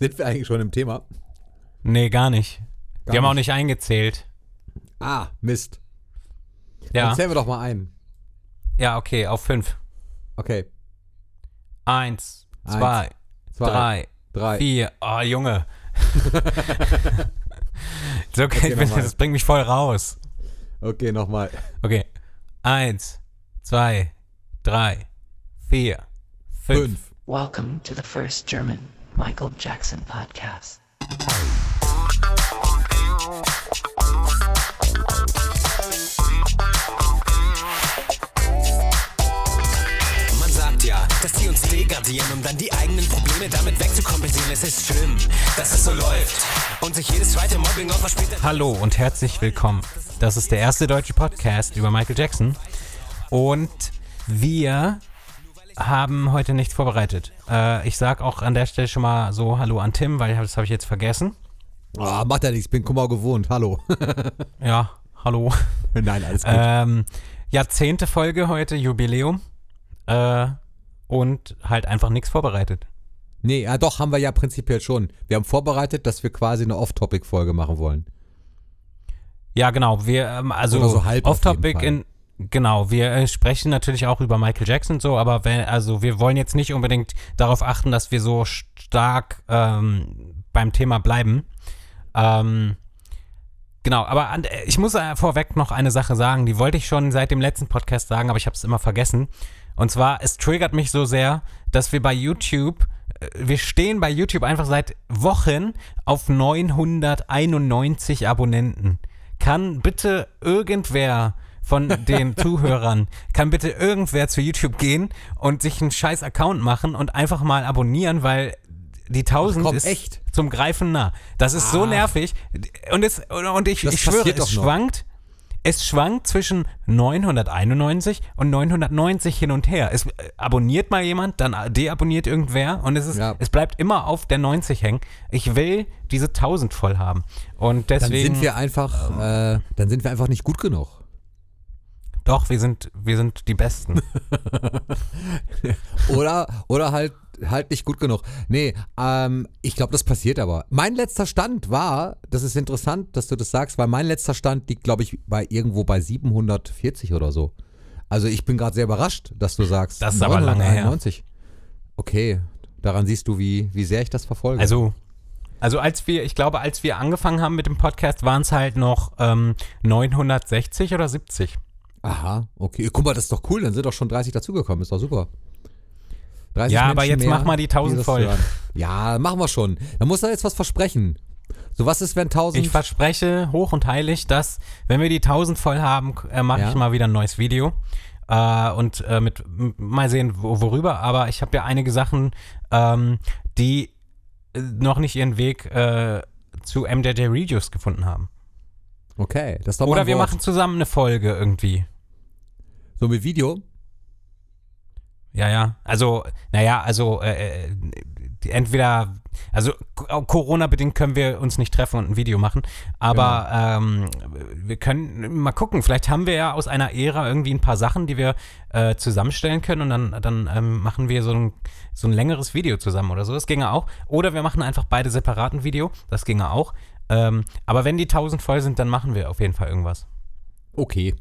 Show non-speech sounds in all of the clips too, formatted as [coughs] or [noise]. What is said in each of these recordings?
Sind wir eigentlich schon im Thema? Nee, gar nicht. Gar wir haben auch nicht. eingezählt. Ah, Mist. Ja. Dann zählen wir doch mal ein. Ja, okay, auf fünf. Okay. Eins, Eins, zwei, Zwei, drei, drei. vier. Oh, Junge. [laughs] so, okay, Okay, das bringt mich voll raus. Okay, nochmal. Okay. Eins, zwei, drei, vier, fünf. Fünf. Welcome to the first German Michael Jackson podcast. Man sagt ja, dass die uns degradieren, um dann die eigenen Probleme damit wegzukompensieren. Es ist schlimm, dass es so läuft und sich jedes zweite Mobbing-Opfer später... Hallo und herzlich willkommen. Das ist der erste deutsche Podcast über Michael Jackson. Und wir haben heute nichts vorbereitet. Äh, ich sag auch an der Stelle schon mal so Hallo an Tim, weil das habe ich jetzt vergessen. Ah, macht ja nichts, bin Kummer gewohnt. Hallo. [laughs] Ja, hallo. Nein, alles gut. Ähm, ja, zehnte Folge heute, Jubiläum. Äh, und halt einfach nichts vorbereitet. nee, ja doch, haben wir ja prinzipiell schon. Wir haben vorbereitet, dass wir quasi eine Off-Topic-Folge machen wollen. Ja, genau. Wir, ähm, also so Off-Topic in, genau, wir äh, sprechen natürlich auch über Michael Jackson und so, aber wenn, also wir wollen jetzt nicht unbedingt darauf achten, dass wir so stark ähm, beim Thema bleiben. Ähm, genau, aber an, äh, ich muss äh, vorweg noch eine Sache sagen, die wollte ich schon seit dem letzten Podcast sagen, aber ich habe es immer vergessen. Und zwar, es triggert mich so sehr, dass wir bei YouTube, wir stehen bei YouTube einfach seit Wochen auf 991 Abonnenten. Kann bitte irgendwer von den [laughs] Zuhörern, kann bitte irgendwer zu YouTube gehen und sich einen scheiß Account machen und einfach mal abonnieren, weil die 1000 komm, ist echt? zum Greifen nah. Das ist so Ah. nervig. Und, es, und ich, Das ich schwöre, es schwankt. Es schwankt zwischen 991 und 990 hin und her. Es äh, abonniert mal jemand, dann deabonniert irgendwer und es ist, Ja. es bleibt immer auf der 90 hängen. Ich will diese 1000 voll haben. Und Dann deswegen. sind wir einfach, äh, dann sind wir einfach nicht gut genug. Doch, wir sind, wir sind die Besten. [laughs] Oder, oder halt, halt nicht gut genug. Nee, ähm, ich glaube, das passiert aber. Mein letzter Stand war, das ist interessant, dass du das sagst, weil mein letzter Stand liegt, glaube ich, bei irgendwo bei 740 oder so. Also ich bin gerade sehr überrascht, dass du sagst. Das ist aber lange her. 991. Okay, daran siehst du, wie, wie sehr ich das verfolge. Also, also als wir, ich glaube, als wir angefangen haben mit dem Podcast, waren es halt noch ähm, 960 oder 70. Aha, okay. Guck mal, das ist doch cool, dann sind doch schon 30 dazugekommen, ist doch super. 30 Ja, aber Menschen jetzt mehr, mach mal die 1000 das voll. hören. Ja, machen wir schon. Da muss er jetzt was versprechen. So, was ist, wenn 1000. Ich verspreche hoch und heilig, dass, wenn wir die 1000 voll haben, äh, mache Ja. ich mal wieder ein neues Video. Äh, und äh, mit mal sehen, wo, worüber. Aber ich habe ja einige Sachen, ähm, die äh, noch nicht ihren Weg äh, zu MJJ Reviews gefunden haben. Okay, das ist doch Oder wir Wort. machen zusammen eine Folge irgendwie. So mit Video? Ja, ja. Also, naja, also äh, äh, entweder, also K- Corona-bedingt können wir uns nicht treffen und ein Video machen, aber ähm, wir können mal gucken. Vielleicht haben wir ja aus einer Ära irgendwie ein paar Sachen, die wir äh, zusammenstellen können und dann, dann ähm, machen wir so ein, so ein längeres Video zusammen oder so. Das ginge auch. Oder wir machen einfach beide separaten Video. Das ginge auch. Ähm, aber wenn die 1000 voll sind, dann machen wir auf jeden Fall irgendwas. Okay.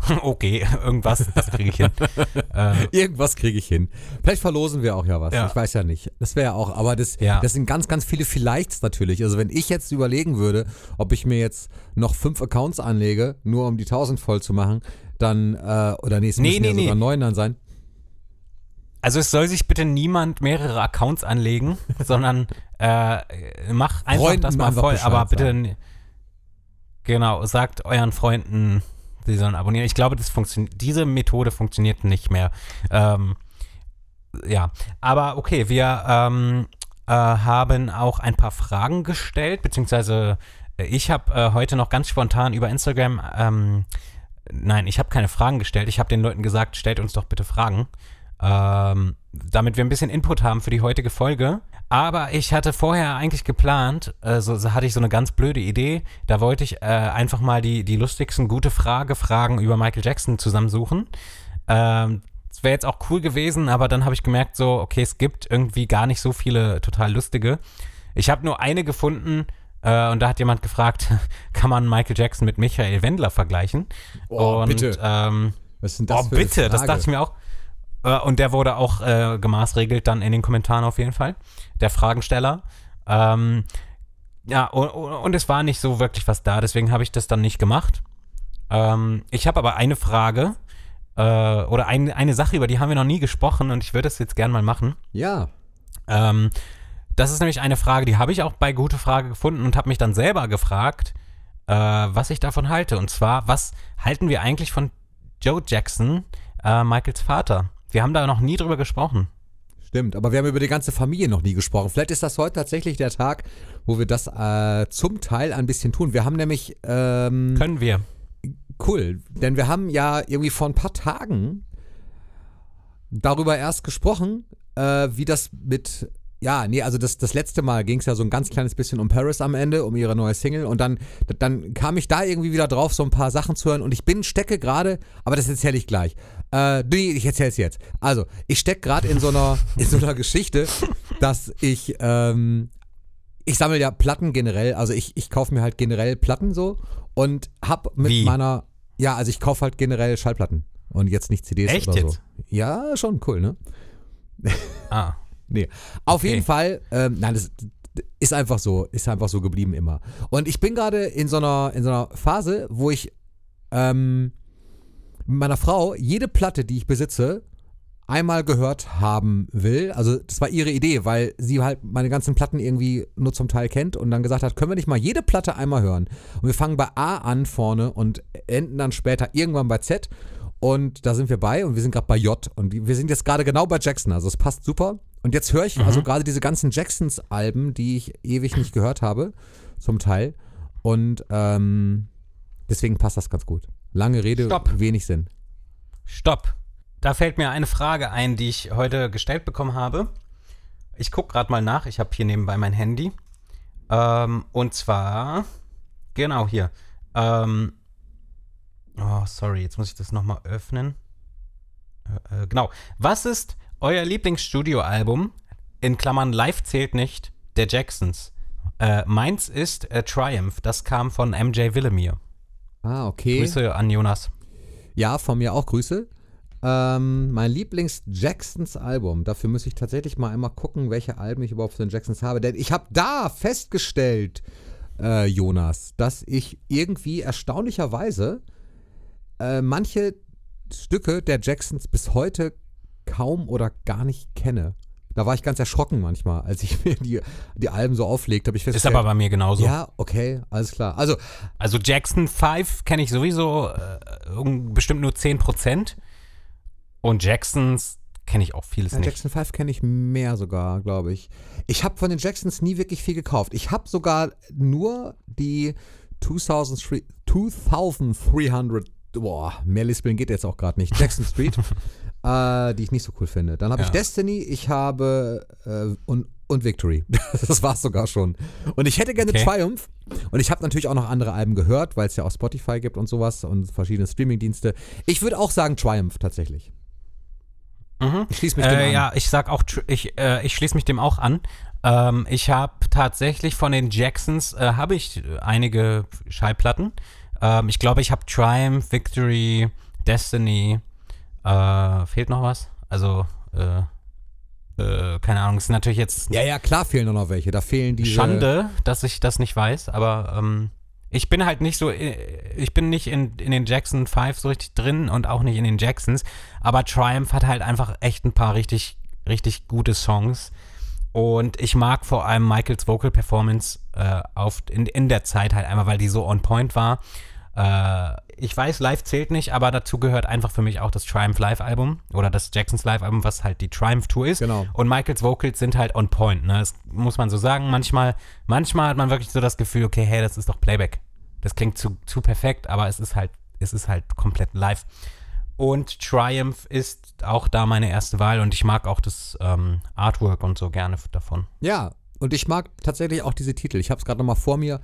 [laughs] okay, irgendwas, das kriege ich hin. [laughs] äh, Irgendwas kriege ich hin. Vielleicht verlosen wir auch ja was. Ja. Ich weiß ja nicht. Das wäre ja auch, aber das, Ja. das sind ganz, ganz viele Vielleichts natürlich. Also wenn ich jetzt überlegen würde, ob ich mir jetzt noch fünf Accounts anlege, nur um die 1000 voll zu machen, dann, äh, oder nee, es Nee, müssen nee, ja sogar nee. neun dann sein. Also es soll sich bitte niemand mehrere Accounts anlegen, [laughs] sondern äh, mach einfach Freunden das mal voll. Bescheid Aber bitte, sagen. genau, sagt euren Freunden, sie sollen abonnieren. Ich glaube, das funktioniert, diese Methode funktioniert nicht mehr. Ähm, ja, aber okay, wir ähm, äh, haben auch ein paar Fragen gestellt, beziehungsweise äh, ich habe äh, heute noch ganz spontan über Instagram, ähm, nein, ich habe keine Fragen gestellt. Ich habe den Leuten gesagt, stellt uns doch bitte Fragen ähm, damit wir ein bisschen Input haben für die heutige Folge. Aber ich hatte vorher eigentlich geplant, äh, so, so hatte ich so eine ganz blöde Idee. Da wollte ich äh, einfach mal die, die lustigsten gute Frage Fragen über Michael Jackson zusammensuchen. Ähm, Es wäre jetzt auch cool gewesen, aber dann habe ich gemerkt, so, okay, es gibt irgendwie gar nicht so viele total lustige. Ich habe nur eine gefunden äh, und da hat jemand gefragt, [laughs] kann man Michael Jackson mit Michael Wendler vergleichen? Oh, und, bitte. Ähm, Was denn das oh, für bitte, das dachte ich mir auch. Äh, und der wurde auch äh, gemaßregelt dann in den Kommentaren auf jeden Fall. Der Fragensteller. Ähm, ja, und, und es war nicht so wirklich was da, deswegen habe ich das dann nicht gemacht. Ähm, ich habe aber eine Frage äh, oder ein, eine Sache, über die haben wir noch nie gesprochen und ich würde das jetzt gerne mal machen. Ja. Ähm, das ist nämlich eine Frage, die habe ich auch bei Gute Frage gefunden und habe mich dann selber gefragt, äh, was ich davon halte. Und zwar, was halten wir eigentlich von Joe Jackson, äh, Michaels Vater? Wir haben da noch nie drüber gesprochen. Stimmt, aber wir haben über die ganze Familie noch nie gesprochen. Vielleicht ist das heute tatsächlich der Tag, wo wir das äh, zum Teil ein bisschen tun. Wir haben nämlich, ähm, Können wir. cool, denn wir haben ja irgendwie vor ein paar Tagen darüber erst gesprochen, äh, wie das mit, ja, nee, also das, das letzte Mal ging es ja so ein ganz kleines bisschen um Paris am Ende, um ihre neue Single und dann, dann kam ich da irgendwie wieder drauf, so ein paar Sachen zu hören und ich bin, stecke gerade, aber das erzähle ich gleich. Äh, nee, ich erzähle es jetzt. Also, ich stecke gerade in so einer, [laughs] in so einer Geschichte, dass ich, ähm, ich sammle ja Platten generell, also ich, ich kaufe mir halt generell Platten so und hab mit Wie? meiner, ja, also ich kaufe halt generell Schallplatten und jetzt nicht CDs Echt oder jetzt? so. Ja, schon cool, ne? Ah. [laughs] Nee. Auf Okay. jeden Fall, ähm, nein, das ist einfach so, ist einfach so geblieben immer. Und ich bin gerade in so einer, in so einer Phase, wo ich ähm, meiner Frau jede Platte, die ich besitze, einmal gehört haben will. Also das war ihre Idee, weil sie halt meine ganzen Platten irgendwie nur zum Teil kennt und dann gesagt hat, können wir nicht mal jede Platte einmal hören? Und wir fangen bei A an vorne und enden dann später irgendwann bei Z. Und da sind wir bei und wir sind gerade bei J. Und wir sind jetzt gerade genau bei Jackson. Also es passt super. Und jetzt höre ich also gerade diese ganzen Jacksons-Alben, die ich ewig nicht gehört habe, zum Teil. Und ähm, deswegen passt das ganz gut. Lange Rede, Stopp. wenig Sinn. Stopp. Da fällt mir eine Frage ein, die ich heute gestellt bekommen habe. Ich gucke gerade mal nach. Ich habe hier nebenbei mein Handy. Ähm, und zwar, genau hier. Ähm, oh, sorry, jetzt muss ich das nochmal öffnen. Äh, äh, genau. Was ist euer Lieblingsstudioalbum? In Klammern live zählt nicht, der Jacksons. Äh, meins ist Triumph. Das kam von MJ Willemir. Ah, okay. Grüße an Jonas. Ja, von mir auch Grüße. Ähm, mein Lieblings-Jacksons-Album. Dafür muss ich tatsächlich mal einmal gucken, welche Alben ich überhaupt von den Jacksons habe. Denn ich habe da festgestellt, äh, Jonas, dass ich irgendwie erstaunlicherweise äh, manche Stücke der Jacksons bis heute kaum oder gar nicht kenne. Da war ich ganz erschrocken manchmal, als ich [laughs] mir die, die Alben so auflegte, habe ich Ist aber bei mir genauso. ja, okay, alles klar. Also, Also Jackson 5 kenne ich sowieso äh, bestimmt nur 10%. Und Jacksons kenne ich auch vieles Ja, nicht. Jackson 5 kenne ich mehr sogar, glaube ich. Ich habe von den Jacksons nie wirklich viel gekauft. Ich habe sogar nur die 2003, 2300, boah, mehr lispeln geht jetzt auch gerade nicht, Jackson Street, [laughs] äh, die ich nicht so cool finde. Dann habe ich Ja. Destiny, ich habe äh, und, und Victory. [laughs] das war's sogar schon. Und ich hätte gerne Okay. Triumph. Und ich habe natürlich auch noch andere Alben gehört, weil es ja auch Spotify gibt und sowas und verschiedene Streamingdienste. Ich würde auch sagen Triumph tatsächlich. Mhm. Ich schließe mich dem Äh, an. ja, ich sag auch, ich, äh, ich schließe mich dem auch an. Ähm, ich habe tatsächlich von den Jacksons, äh, habe ich einige Schallplatten. Ähm, ich glaube, ich habe Triumph, Victory, Destiny. Äh, fehlt noch was? Also, äh, äh, keine Ahnung, es ist natürlich jetzt Ja, ja, klar fehlen noch welche. Da fehlen diese. Schande, dass ich das nicht weiß, aber ähm, ich bin halt nicht so, äh, ich bin nicht in, in den Jackson 5 so richtig drin und auch nicht in den Jacksons, aber Triumph hat halt einfach echt ein paar richtig, richtig gute Songs. Und ich mag vor allem Michaels Vocal Performance äh, auf, in, in der Zeit halt einmal, weil die so on point war. Äh, ich weiß, live zählt nicht, aber dazu gehört einfach für mich auch das Triumph Live-Album oder das Jacksons Live-Album, was halt die Triumph-Tour ist. Genau. Und Michaels Vocals sind halt on point, ne? Das muss man so sagen. Manchmal, manchmal hat man wirklich so das Gefühl, okay, hey, das ist doch Playback. Das klingt zu, zu perfekt, aber es ist halt, es ist halt komplett live. Und Triumph ist auch da meine erste Wahl und ich mag auch das ähm, Artwork und so gerne davon. Ja, und ich mag tatsächlich auch diese Titel. Ich habe es gerade nochmal vor mir.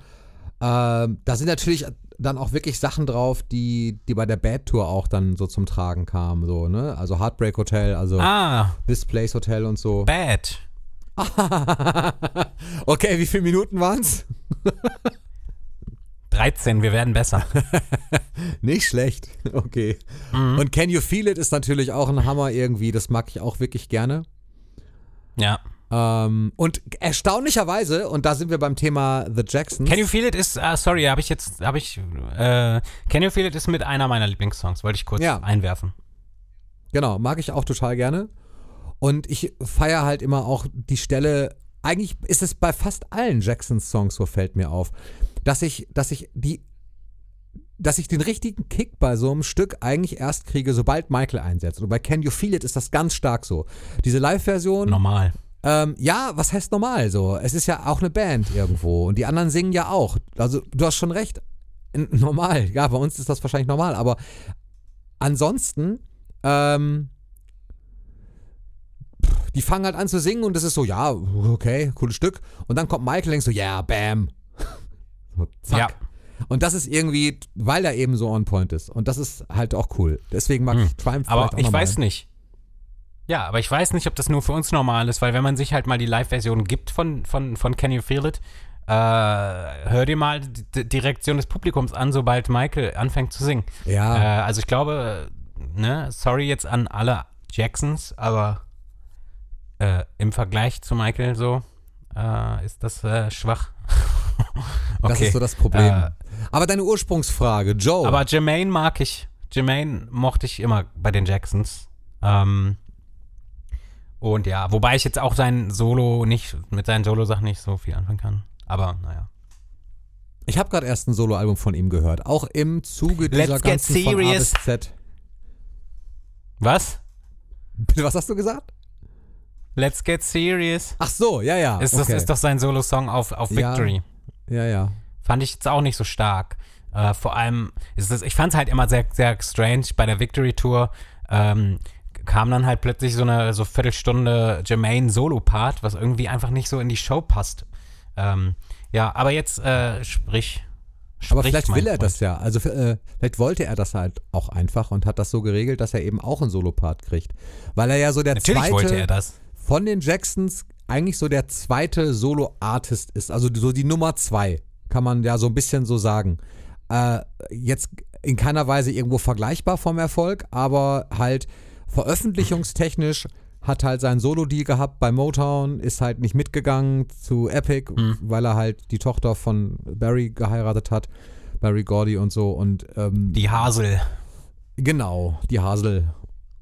Ähm, da sind natürlich dann auch wirklich Sachen drauf, die, die bei der Bad Tour auch dann so zum Tragen kamen, so, ne? Also Heartbreak Hotel, also Ah, This Place Hotel und so. Bad. [laughs] okay, wie viele Minuten waren's? [laughs] 13, wir werden besser. [laughs] Nicht schlecht. Okay. Mhm. Und Can You Feel It ist natürlich auch ein Hammer irgendwie. Das mag ich auch wirklich gerne. Ja. Ähm, und erstaunlicherweise, und da sind wir beim Thema The Jacksons. Can You Feel It ist, ah, sorry, habe ich jetzt, habe ich, äh, Can You Feel It ist mit einer meiner Lieblingssongs, wollte ich kurz Ja. einwerfen. Genau, mag ich auch total gerne. Und ich feiere halt immer auch die Stelle, eigentlich ist es bei fast allen Jacksons-Songs, so fällt mir auf, dass ich, dass ich die, dass ich den richtigen Kick bei so einem Stück eigentlich erst kriege, sobald Michael einsetzt. Und bei Can You Feel It ist das ganz stark so. Diese Live-Version, Normal. Ähm, ja, was heißt normal so? Es ist ja auch eine Band irgendwo und die anderen singen ja auch. Also du hast schon recht. Normal, ja, bei uns ist das wahrscheinlich normal, aber ansonsten, ähm, die fangen halt an zu singen und das ist so, ja, okay, cooles Stück. Und dann kommt Michael und denkt so, ja, yeah, bam. [laughs] So, zack. Ja. Und das ist irgendwie, weil er eben so on point ist. Und das ist halt auch cool. Deswegen mag ich Triumph Aber ich weiß nicht. Ja, aber ich weiß nicht, ob das nur für uns normal ist, weil wenn man sich halt mal die Live-Version gibt von, von, von Can You Feel It, äh, hör dir mal die, die Reaktion des Publikums an, sobald Michael anfängt zu singen. Ja. Äh, also ich glaube, ne, sorry jetzt an alle Jacksons, aber äh, im Vergleich zu Michael so äh, ist das äh, schwach. [laughs] Das Okay. ist so das Problem. Äh, Aber deine Ursprungsfrage, Joe. Aber Jermaine mag ich. Jermaine mochte ich immer bei den Jacksons. Ähm, und ja, wobei ich jetzt auch sein Solo nicht, mit seinen Solo-Sachen nicht so viel anfangen kann. Aber naja. ich habe gerade erst ein Soloalbum von ihm gehört. Auch im Zuge dieser Let's get ganzen von A serious. bis Z. Was? Bitte, was hast du gesagt? Let's get serious. Ach so, ja, ja. Ist, okay. das, ist doch sein Solo-Song auf, auf Ja. Victory. Ja, ja. Fand ich jetzt auch nicht so stark. Äh, vor allem ist es, ich fand es halt immer sehr, sehr strange bei der Victory Tour. Ähm, kam dann halt plötzlich so eine so Viertelstunde Jermaine Solo-Part, was irgendwie einfach nicht so in die Show passt. Ähm, ja, aber jetzt äh, sprich. Aber sprich, vielleicht mein will er Freund. das ja. Also äh, vielleicht wollte er das halt auch einfach und hat das so geregelt, dass er eben auch einen Solopart kriegt. Weil er ja so der Natürlich zweite wollte er das. von den Jacksons eigentlich so der zweite Solo-Artist ist. Also so die Nummer zwei, kann man ja so ein bisschen so sagen. Äh, jetzt in keiner Weise irgendwo vergleichbar vom Erfolg, aber halt veröffentlichungstechnisch hat halt seinen Solo-Deal gehabt bei Motown, ist halt nicht mitgegangen zu Epic, weil er halt die Tochter von Barry geheiratet hat, Barry Gordy und so und ähm, Die Hasel. Genau, die Hasel.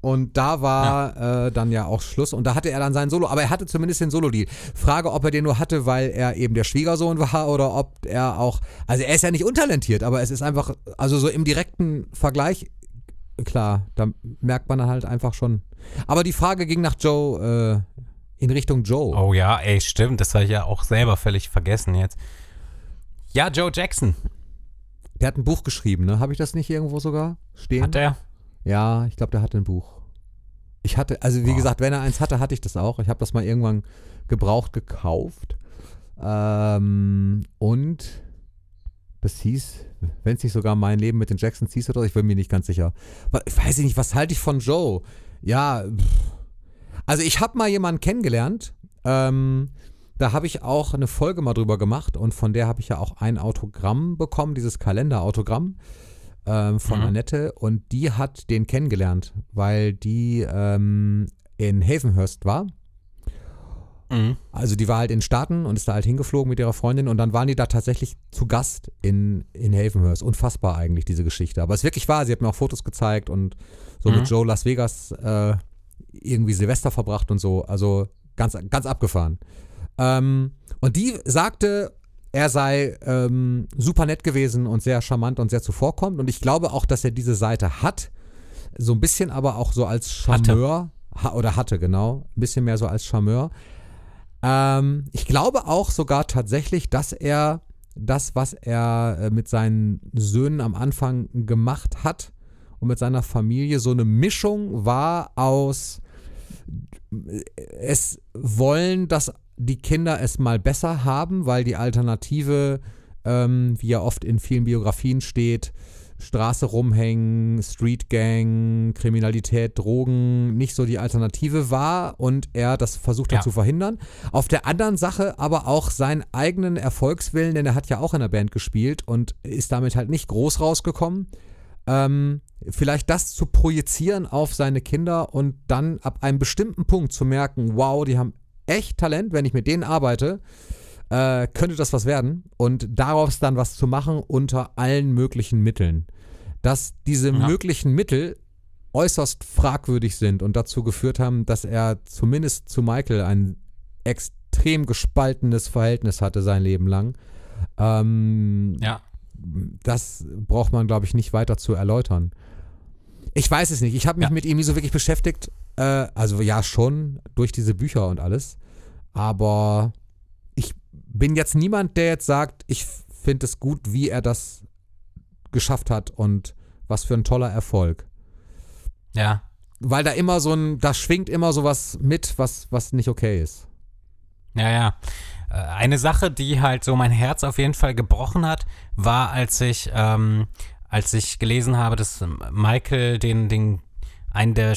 Und da war Äh, dann ja auch Schluss und da hatte er dann seinen Solo, aber er hatte zumindest den Solo-Deal. Frage, ob er den nur hatte, weil er eben der Schwiegersohn war oder ob er auch, also er ist ja nicht untalentiert, aber es ist einfach, also so im direkten Vergleich, klar, da merkt man halt einfach schon. Aber die Frage ging nach Joe, äh, in Richtung Joe. Oh ja, ey, stimmt. Das habe ich ja auch selber völlig vergessen jetzt. Ja, Joe Jackson. Der hat ein Buch geschrieben, ne? Habe ich das nicht irgendwo sogar stehen? Hat er? Ja, ich glaube, der hatte ein Buch. Ich hatte, also wie Boah. gesagt, wenn er eins hatte, hatte ich das auch. Ich habe das mal irgendwann gebraucht gekauft. Ähm, und das hieß, wenn es nicht sogar mein Leben mit den Jacksons hieß oder ich bin mir nicht ganz sicher. Aber Ich weiß nicht, was halte ich von Joe? Ja, pff. also ich habe mal jemanden kennengelernt. Ähm, da habe ich auch eine Folge mal drüber gemacht und von der habe ich ja auch ein Autogramm bekommen, dieses Kalenderautogramm ähm, von Mhm. Annette und die hat den kennengelernt, weil die ähm, in Havenhurst war. Mhm. Also die war halt in den Staaten und ist da halt hingeflogen mit ihrer Freundin und dann waren die da tatsächlich zu Gast in, in Havenhurst. Unfassbar eigentlich, diese Geschichte. Aber es ist wirklich wahr, sie hat mir auch Fotos gezeigt und so Mhm. mit Joe Las Vegas äh, irgendwie Silvester verbracht und so. Also ganz, ganz abgefahren. Ähm, und die sagte, er sei ähm, super nett gewesen und sehr charmant und sehr zuvorkommend. Und ich glaube auch, dass er diese Seite hat. So ein bisschen aber auch so als Hatte. Charmeur. Ha oder hatte, genau. Ein bisschen mehr so als Charmeur. Ähm, ich glaube auch sogar tatsächlich, dass er das, was er äh, mit seinen Söhnen am Anfang gemacht hat und mit seiner Familie so eine Mischung war aus es wollen, dass die Kinder es mal besser haben, weil die Alternative ähm, wie ja oft in vielen Biografien steht, Straße rumhängen, Street Gang, Kriminalität, Drogen nicht so die Alternative war und er das versucht hat Ja. zu verhindern. Auf der anderen Sache aber auch seinen eigenen Erfolgswillen, denn er hat ja auch in der Band gespielt und ist damit halt nicht groß rausgekommen. Ähm, vielleicht das zu projizieren auf seine Kinder und dann ab einem bestimmten Punkt zu merken, wow, die haben echt Talent, wenn ich mit denen arbeite, äh, könnte das was werden und daraus dann was zu machen unter allen möglichen Mitteln. Dass diese Ja. möglichen Mittel äußerst fragwürdig sind und dazu geführt haben, dass er zumindest zu Michael ein extrem gespaltenes Verhältnis hatte sein Leben lang. Ähm, Ja. das braucht man, glaube ich, nicht weiter zu erläutern. Ich weiß es nicht. Ich habe mich Ja. mit ihm nie so wirklich beschäftigt. Äh, also ja, schon durch diese Bücher und alles. Aber bin jetzt niemand, der jetzt sagt, ich finde es gut, wie er das geschafft hat und was für ein toller Erfolg. Ja. Weil da immer so ein, da schwingt immer sowas mit, was, was nicht okay ist. Ja, ja. Äh, Eine Sache, die halt so mein Herz auf jeden Fall gebrochen hat, war, als ich, ähm, als ich gelesen habe, dass Michael den, den, einen der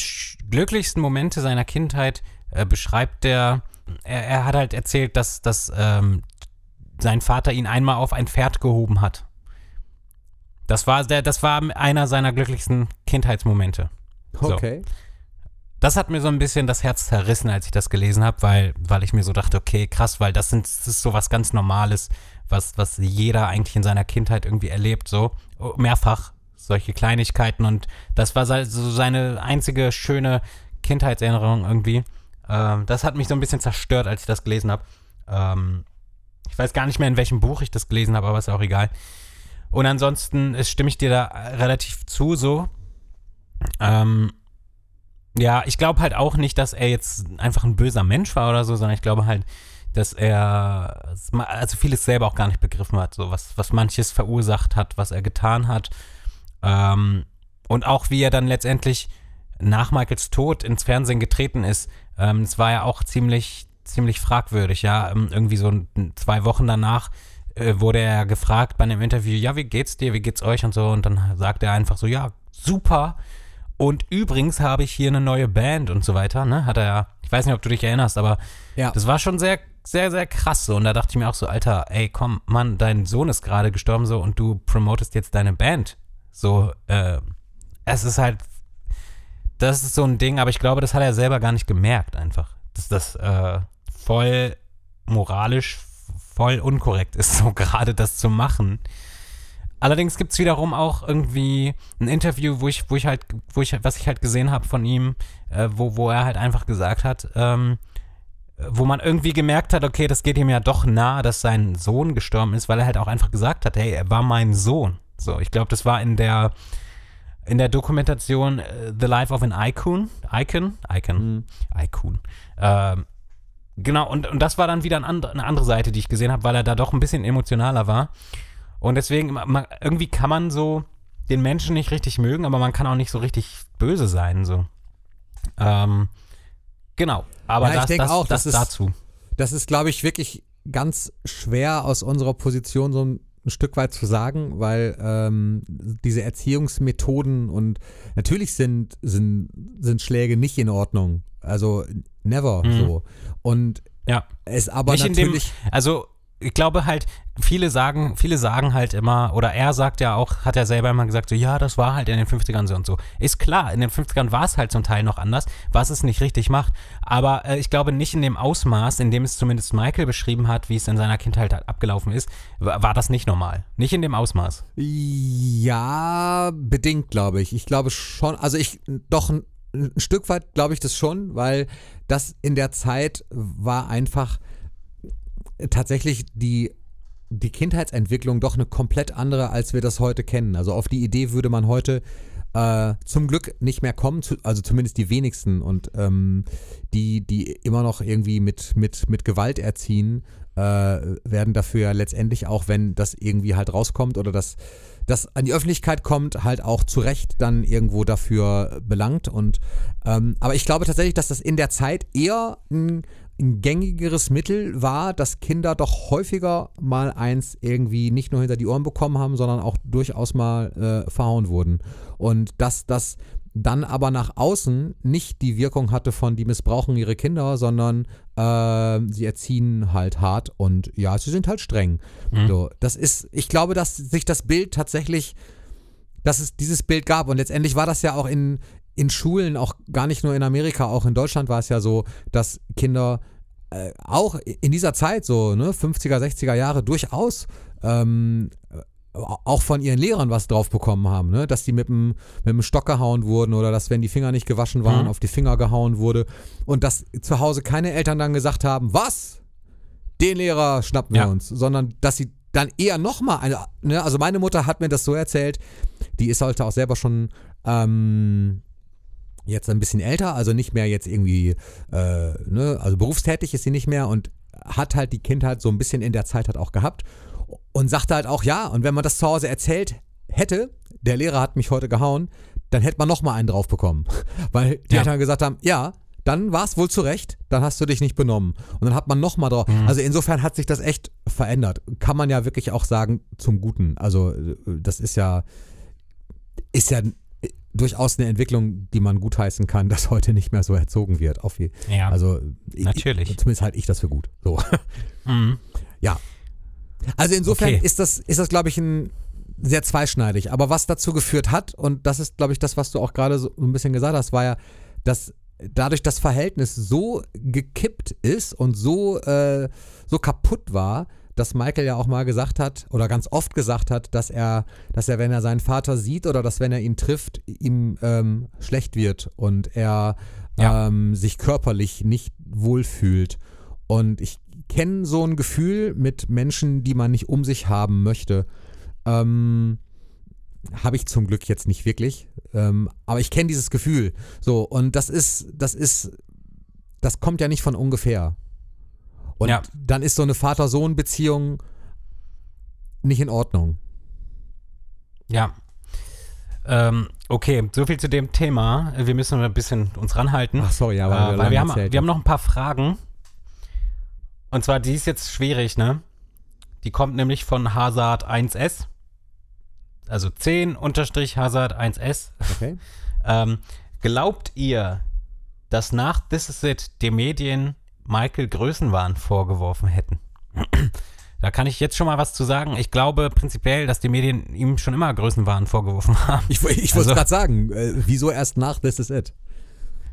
glücklichsten Momente seiner Kindheit äh, beschreibt, der, er, er hat halt erzählt, dass, dass ähm, sein Vater ihn einmal auf ein Pferd gehoben hat. Das war, der, das war einer seiner glücklichsten Kindheitsmomente. So. Okay. Das hat mir so ein bisschen das Herz zerrissen, als ich das gelesen habe, weil, weil ich mir so dachte, okay, krass, weil das, sind, das ist so was ganz Normales, was, was jeder eigentlich in seiner Kindheit irgendwie erlebt, so Oh, mehrfach solche Kleinigkeiten und das war so seine einzige schöne Kindheitserinnerung irgendwie. Ähm, das hat mich so ein bisschen zerstört, als ich das gelesen habe. Ähm, ich weiß gar nicht mehr, in welchem Buch ich das gelesen habe, aber ist auch egal. Und ansonsten äh, stimme ich dir da relativ zu, so. Ähm, ja, ich glaube halt auch nicht, dass er jetzt einfach ein böser Mensch war oder so, sondern ich glaube halt, dass er also vieles selber auch gar nicht begriffen hat, so was, was manches verursacht hat, was er getan hat. Ähm, und auch wie er dann letztendlich nach Michaels Tod ins Fernsehen getreten ist, ähm, es war ja auch ziemlich, ziemlich fragwürdig, ja. Ähm, irgendwie so zwei Wochen danach äh, wurde er gefragt bei einem Interview, ja, wie geht's dir, wie geht's euch und so, und dann sagt er einfach so, ja, super. Und übrigens habe ich hier eine neue Band und so weiter, ne? Hat er ja, ich weiß nicht, ob du dich erinnerst, aber Ja. das war schon sehr, sehr, sehr krass so. Und da dachte ich mir auch so, Alter, ey, komm, Mann, dein Sohn ist gerade gestorben so und du promotest jetzt deine Band. So, äh, es ist halt, das ist so ein Ding, aber ich glaube, das hat er selber gar nicht gemerkt einfach. Dass das äh, voll moralisch, voll unkorrekt ist, [laughs] so gerade das zu machen. Allerdings gibt es wiederum auch irgendwie ein Interview, wo ich, wo ich halt, wo ich, was ich halt gesehen habe von ihm, äh, wo, wo er halt einfach gesagt hat, ähm, wo man irgendwie gemerkt hat, okay, das geht ihm ja doch nah, dass sein Sohn gestorben ist, weil er halt auch einfach gesagt hat, hey, er war mein Sohn. So, ich glaube, das war in der in der Dokumentation äh, The Life of an Icon, Icon, Icon, Icon. Ähm, genau, und, und das war dann wieder ein andre, eine andere Seite, die ich gesehen habe, weil er da doch ein bisschen emotionaler war. Und deswegen, ma- ma, irgendwie kann man so den Menschen nicht richtig mögen, aber man kann auch nicht so richtig böse sein, so. Ähm, genau, aber Ja, ich das, denke das, auch, das, das ist- dazu. Das ist, glaube ich, wirklich ganz schwer aus unserer Position so ein, ein Stück weit zu sagen, weil ähm, diese Erziehungsmethoden und natürlich sind, sind, sind Schläge nicht in Ordnung. Also never Mhm. so. Und Ja. es aber nicht in dem, natürlich. also ich glaube halt, viele sagen, viele sagen halt immer, oder er sagt ja auch, hat er selber immer gesagt, so, ja, das war halt in den 50ern so und so. Ist klar, in den 50ern war es halt zum Teil noch anders, was es nicht richtig macht. Aber äh, ich glaube nicht in dem Ausmaß, in dem es zumindest Michael beschrieben hat, wie es in seiner Kindheit halt abgelaufen ist, war, das nicht normal. Nicht in dem Ausmaß. Ja, bedingt, glaube ich. Ich glaube schon, also ich doch ein, ein Stück weit glaube ich das schon, weil das in der Zeit war einfach tatsächlich die, die Kindheitsentwicklung doch eine komplett andere, als wir das heute kennen. Also auf die Idee würde man heute äh, zum Glück nicht mehr kommen, zu, also zumindest die wenigsten und ähm, die, die immer noch irgendwie mit, mit, mit Gewalt erziehen, äh, werden dafür ja letztendlich auch, wenn das irgendwie halt rauskommt oder das, das an die Öffentlichkeit kommt, halt auch zu Recht dann irgendwo dafür belangt. Und ähm, aber ich glaube tatsächlich, dass das in der Zeit eher ein ein gängigeres Mittel war, dass Kinder doch häufiger mal eins irgendwie nicht nur hinter die Ohren bekommen haben, sondern auch durchaus mal äh, verhauen wurden. Und dass das dann aber nach außen nicht die Wirkung hatte von, die missbrauchen ihre Kinder, sondern äh, sie erziehen halt hart und ja, sie sind halt streng. So, das ist, ich glaube, dass sich das Bild tatsächlich, dass es dieses Bild gab und letztendlich war das ja auch in, in Schulen, auch gar nicht nur in Amerika, auch in Deutschland war es ja so, dass Kinder äh, auch in dieser Zeit, so ne, 50er, 60er Jahre, durchaus ähm, auch von ihren Lehrern was drauf bekommen haben, ne? dass die mit dem, mit dem Stock gehauen wurden oder dass, wenn die Finger nicht gewaschen waren, Mhm. auf die Finger gehauen wurde und dass zu Hause keine Eltern dann gesagt haben, was? Den Lehrer schnappen wir Ja. uns, sondern dass sie dann eher nochmal eine, ne? also meine Mutter hat mir das so erzählt, die ist halt auch selber schon ähm, jetzt ein bisschen älter, also nicht mehr jetzt irgendwie, äh, ne, also berufstätig ist sie nicht mehr und hat halt die Kindheit so ein bisschen in der Zeit halt auch gehabt und sagte halt auch, ja, und wenn man das zu Hause erzählt hätte, der Lehrer hat mich heute gehauen, dann hätte man nochmal einen drauf bekommen. [laughs] Weil die Ja. Eltern gesagt haben, ja, dann war es wohl zu Recht, dann hast du dich nicht benommen. Und dann hat man nochmal drauf. Also insofern hat sich das echt verändert. Kann man ja wirklich auch sagen, zum Guten. Also äh, das ist ja, ist ja durchaus eine Entwicklung, die man gutheißen kann, [laughs] dass heute nicht mehr so erzogen wird. Auf je, Ja. also ich- Natürlich. Ich, zumindest halte ich das für gut. So. [laughs] Mhm. Ja. Also insofern Okay. ist das, ist das, glaube ich, ein sehr zweischneidig. Aber was dazu geführt hat, und das ist, glaube ich, das, was du auch gerade so ein bisschen gesagt hast, war ja, dass dadurch das Verhältnis so gekippt ist und so, äh, so kaputt war, dass Michael ja auch mal gesagt hat oder ganz oft gesagt hat, dass er, dass er, wenn er seinen Vater sieht oder dass wenn er ihn trifft, ihm ähm, schlecht wird und er Ja. ähm, sich körperlich nicht wohlfühlt. Und ich kenne so ein Gefühl mit Menschen, die man nicht um sich haben möchte. Ähm, habe ich zum Glück jetzt nicht wirklich. Ähm, aber ich kenne dieses Gefühl. So, und das ist, das ist, das kommt ja nicht von ungefähr. Und Ja. dann ist so eine Vater-Sohn-Beziehung nicht in Ordnung. Ja. Ähm, okay, so viel zu dem Thema. Wir müssen ein bisschen uns ranhalten. Ach, sorry, ja, weil äh, wir wir, haben, wir haben noch ein paar Fragen. Und zwar, die ist jetzt schwierig, ne? Die kommt nämlich von Hazard 1S. Also 10 unterstrich Hazard 1S. Okay. [laughs] Ähm, glaubt ihr, dass nach This Is It die Medien Michael Größenwahn vorgeworfen hätten? [clears throat] Da kann ich jetzt schon mal was zu sagen. Ich glaube prinzipiell, dass die Medien ihm schon immer Größenwahn vorgeworfen [laughs] haben. Ich, ich wollte Also- gerade sagen, äh, wieso erst nach This Is It?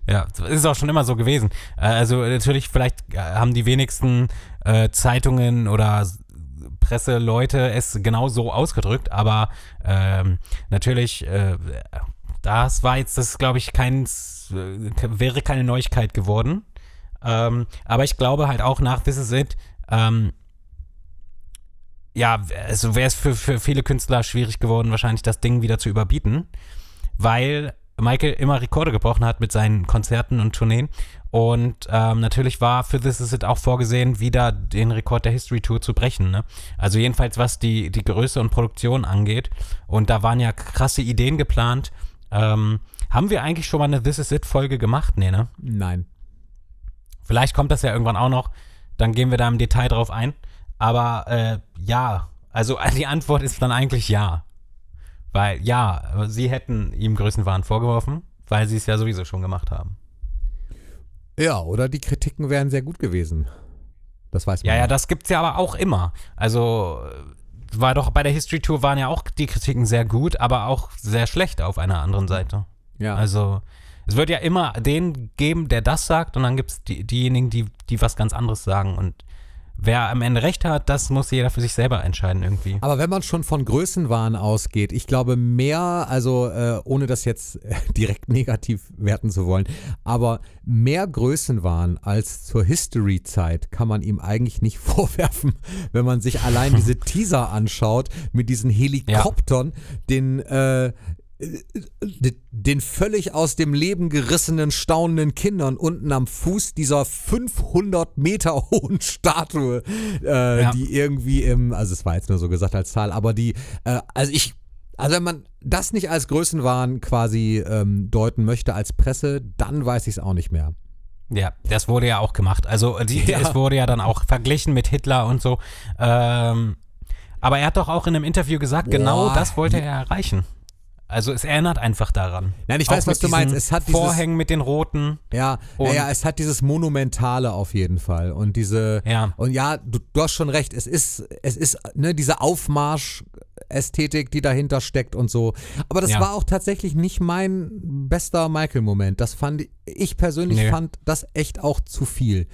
Ja, ist auch schon immer so gewesen. Äh, Also natürlich, vielleicht äh, haben die wenigsten äh, Zeitungen oder Presseleute es genau so ausgedrückt, aber ähm, natürlich, äh, das war jetzt, das glaube ich, kein, äh, wäre keine Neuigkeit geworden. Ähm, aber ich glaube halt auch nach This Is It, ähm, ja, also wäre es für, für viele Künstler schwierig geworden, wahrscheinlich das Ding wieder zu überbieten, weil Michael immer Rekorde gebrochen hat mit seinen Konzerten und Tourneen. Und ähm, natürlich war für This Is It auch vorgesehen, wieder den Rekord der History Tour zu brechen. Ne? Also jedenfalls was die, die Größe und Produktion angeht. Und da waren ja krasse Ideen geplant. Ähm, haben wir eigentlich schon mal eine This Is It Folge gemacht? Nee, ne? Nein. Vielleicht kommt das ja irgendwann auch noch. Dann gehen wir da im Detail drauf ein. Aber äh, ja, also [laughs] die Antwort ist dann eigentlich ja. Weil ja, sie hätten ihm Größenwahn vorgeworfen, weil sie es ja sowieso schon gemacht haben. Ja, oder die Kritiken wären sehr gut gewesen. Das weiß man. Ja, ja, das gibt's ja aber auch immer. Also war doch bei der History Tour waren ja auch die Kritiken sehr gut, aber auch sehr schlecht auf einer anderen Seite. ja. Also es wird ja immer den geben, der das sagt, und dann gibt's die, diejenigen, die, die was ganz anderes sagen. Und wer am Ende recht hat, das muss jeder für sich selber entscheiden irgendwie. Aber wenn man schon von Größenwahn ausgeht, ich glaube mehr, also äh, ohne das jetzt äh, [laughs] direkt negativ werten zu wollen, aber mehr Größenwahn als zur History-Zeit kann man ihm eigentlich nicht [laughs] vorwerfen, wenn man sich allein diese [laughs] Teaser anschaut mit diesen Helikoptern, den äh, den völlig aus dem Leben gerissenen, staunenden Kindern unten am Fuß dieser 500 Meter [laughs] hohen Statue, äh, Ja. die irgendwie im, also es war jetzt nur so gesagt als Zahl, aber die, äh, also ich, also wenn man das nicht als Größenwahn quasi ähm, deuten möchte als Presse, dann weiß ich es auch nicht mehr. Ja, das wurde ja auch gemacht. Also die, Ja. es wurde ja dann auch verglichen mit Hitler und so. Ähm, aber er hat doch auch in einem Interview gesagt, genau Boah. das wollte er erreichen. Also es erinnert einfach daran. Nein, ich weiß, was du meinst. Es hat dieses- Vorhängen mit den roten. Ja, Und- ja, ja, es hat dieses Monumentale auf jeden Fall und diese Ja. und ja, du, du hast schon recht. Es ist es ist ne diese Aufmarsch Ästhetik, die dahinter steckt und so. Aber das Ja. war auch tatsächlich nicht mein bester Michael-Moment. Das fand ich, ich persönlich Nee. fand das echt auch zu viel.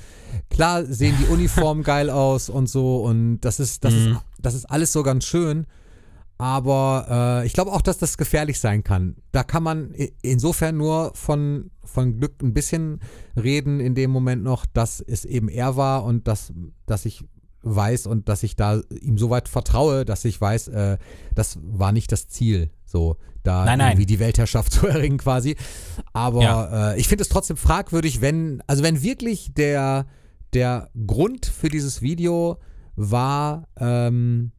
Klar sehen die Uniformen [laughs] geil aus und so und das ist das Mhm. ist das ist alles so ganz schön. Aber äh, ich glaube auch, dass das gefährlich sein kann. Da kann man insofern nur von, von Glück ein bisschen reden in dem Moment noch, dass es eben er war und dass, dass ich weiß und dass ich da ihm so weit vertraue, dass ich weiß, äh, das war nicht das Ziel, so da Nein, nein. irgendwie die Weltherrschaft [laughs] zu erringen quasi. Aber Ja. äh, ich finde es trotzdem fragwürdig, wenn, also wenn wirklich der, der Grund für dieses Video war, ähm,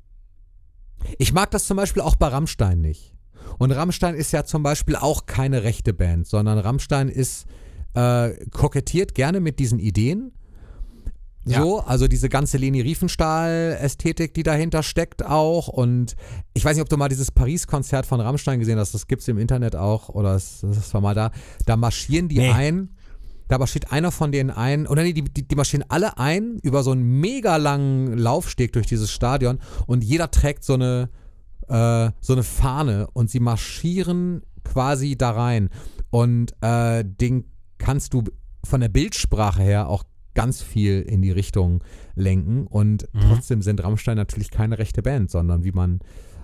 ich mag das zum Beispiel auch bei Rammstein nicht. Und Rammstein ist ja zum Beispiel auch keine rechte Band, sondern Rammstein ist äh, kokettiert gerne mit diesen Ideen. Ja. So, also diese ganze Leni Riefenstahl-Ästhetik, die dahinter steckt auch. Und ich weiß nicht, ob du mal dieses Paris-Konzert von Rammstein gesehen hast, das gibt es im Internet auch, oder das, das war mal da. Da marschieren die Nee. ein, da marschiert einer von denen ein, oder nee, die, die, die marschieren alle ein über so einen mega langen Laufsteg durch dieses Stadion und jeder trägt so eine, äh, so eine Fahne und sie marschieren quasi da rein. Und äh, den kannst du von der Bildsprache her auch ganz viel in die Richtung lenken. Und Mhm. trotzdem sind Rammstein natürlich keine rechte Band, sondern wie man Mhm.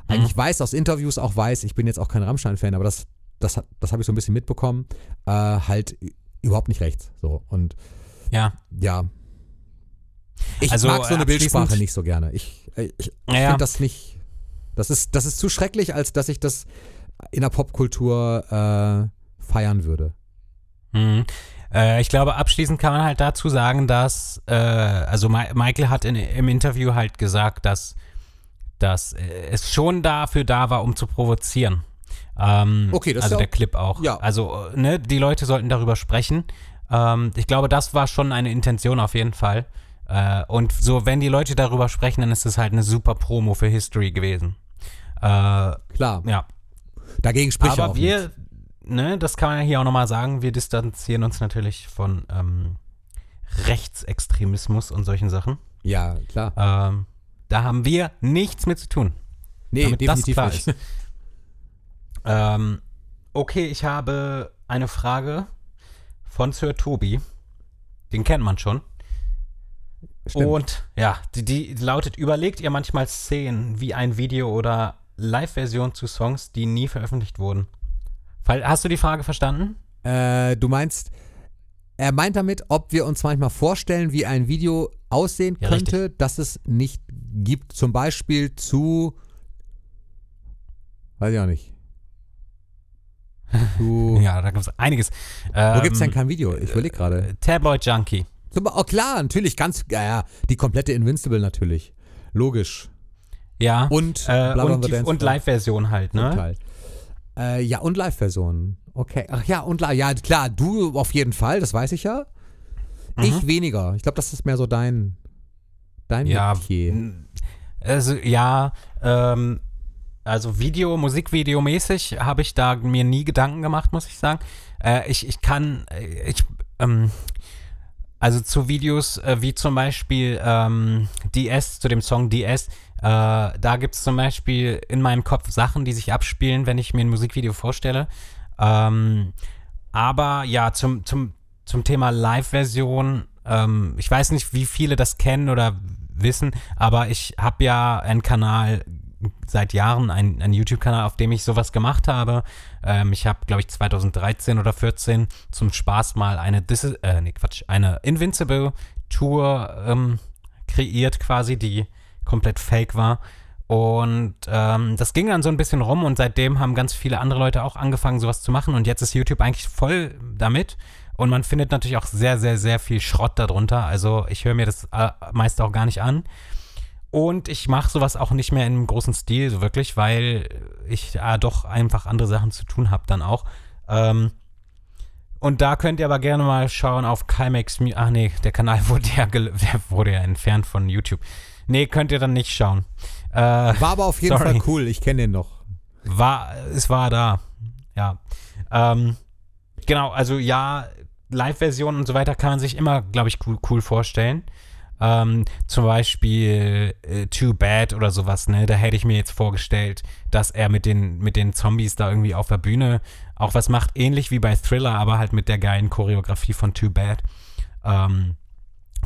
eigentlich weiß, aus Interviews auch weiß, ich bin jetzt auch kein Rammstein-Fan, aber das, das, das habe ich so ein bisschen mitbekommen, äh, halt überhaupt nicht rechts. So. Und Ja. ja. Ich Also, mag so eine Bildsprache nicht so gerne. Ich, äh, ich, ich Ja, ja. finde das nicht. Das ist, das ist zu schrecklich, als dass ich das in der Popkultur äh, feiern würde. Mhm. Äh, ich glaube, abschließend kann man halt dazu sagen, dass, äh, also Ma Michael hat in, im Interview halt gesagt, dass, dass äh, es schon dafür da war, um zu provozieren. Ähm, Okay, das ist Also ja der auch- Clip auch. ja. Also, äh, ne, die Leute sollten darüber sprechen. Ähm, ich glaube, das war schon eine Intention auf jeden Fall. Äh, und so, wenn die Leute darüber sprechen, dann ist es halt eine super Promo für History gewesen. Äh, Klar. ja. Dagegen spricht Aber auch wir, ne, das kann man ja hier auch nochmal sagen, wir distanzieren uns natürlich von ähm, Rechtsextremismus und solchen Sachen. Ja, klar. Ähm, da haben wir nichts mit zu tun. Nee, damit das definitiv klar nicht. ist. Ähm, okay, ich habe eine Frage von Sir Tobi. Den kennt man schon. Stimmt. Und ja, die, die lautet, überlegt ihr manchmal Szenen wie ein Video oder Live-Version zu Songs, die nie veröffentlicht wurden? Hast du die Frage verstanden? Äh, du meinst, er meint damit, ob wir uns manchmal vorstellen, wie ein Video aussehen Ja, könnte, das es nicht gibt. Zum Beispiel zu. Weiß ich auch nicht. Zu. [laughs] Ja, da gibt es einiges. Wo gibt es denn Ähm, kein Video? Ich überlege gerade. Tabloid Junkie. Zum- Oh, klar, natürlich, ganz. Ja, ja, die komplette Invincible natürlich. Logisch. Ja. Und, äh, und, die, und. Live-Version halt, ne? Teil. Äh, ja, und Live-Versionen. Okay. Ach ja, und. Ja, klar, du auf jeden Fall, das weiß ich ja. Mhm. Ich weniger. Ich glaube, das ist mehr so dein. Dein Ja, Metier. also ja, ähm, also Video, Musikvideo mäßig habe ich da mir nie Gedanken gemacht, muss ich sagen. Äh, ich, ich kann, äh, ich, ähm, also zu Videos äh, wie zum Beispiel ähm, DS, zu dem Song DS, äh, da gibt es zum Beispiel in meinem Kopf Sachen, die sich abspielen, wenn ich mir ein Musikvideo vorstelle. Ähm, aber ja, zum, zum, zum Thema Live-Version, ähm, ich weiß nicht, wie viele das kennen oder wissen, aber ich habe ja einen Kanal seit Jahren, einen, einen YouTube-Kanal, auf dem ich sowas gemacht habe. Ähm, ich habe, glaube ich, 2013 oder 14 zum Spaß mal eine, Dis äh, nee, Quatsch, eine Invincible-Tour ähm, kreiert quasi, die komplett fake war. Und ähm, das ging dann so ein bisschen rum und seitdem haben ganz viele andere Leute auch angefangen, sowas zu machen. Und jetzt ist YouTube eigentlich voll damit. Und man findet natürlich auch sehr, sehr, sehr viel Schrott darunter. Also ich höre mir das äh, meist auch gar nicht an. Und ich mache sowas auch nicht mehr in einem großen Stil, so wirklich, weil ich äh, doch einfach andere Sachen zu tun habe dann auch. Ähm, Und da könnt ihr aber gerne mal schauen auf Kimax. Mu- Ach nee, der Kanal [laughs] wurde ja, wurde ja entfernt von YouTube. Nee, könnt ihr dann nicht schauen. Äh, War aber auf jeden Sorry. Fall cool, ich kenne den noch. war, es war da. Ja. Ähm, genau, also ja, Live-Version und so weiter kann man sich immer, glaube ich, cool, cool vorstellen. Ähm, zum Beispiel äh, Too Bad oder sowas, ne? Da hätte ich mir jetzt vorgestellt, dass er mit den, mit den Zombies da irgendwie auf der Bühne auch was macht, ähnlich wie bei Thriller, aber halt mit der geilen Choreografie von Too Bad. Ähm,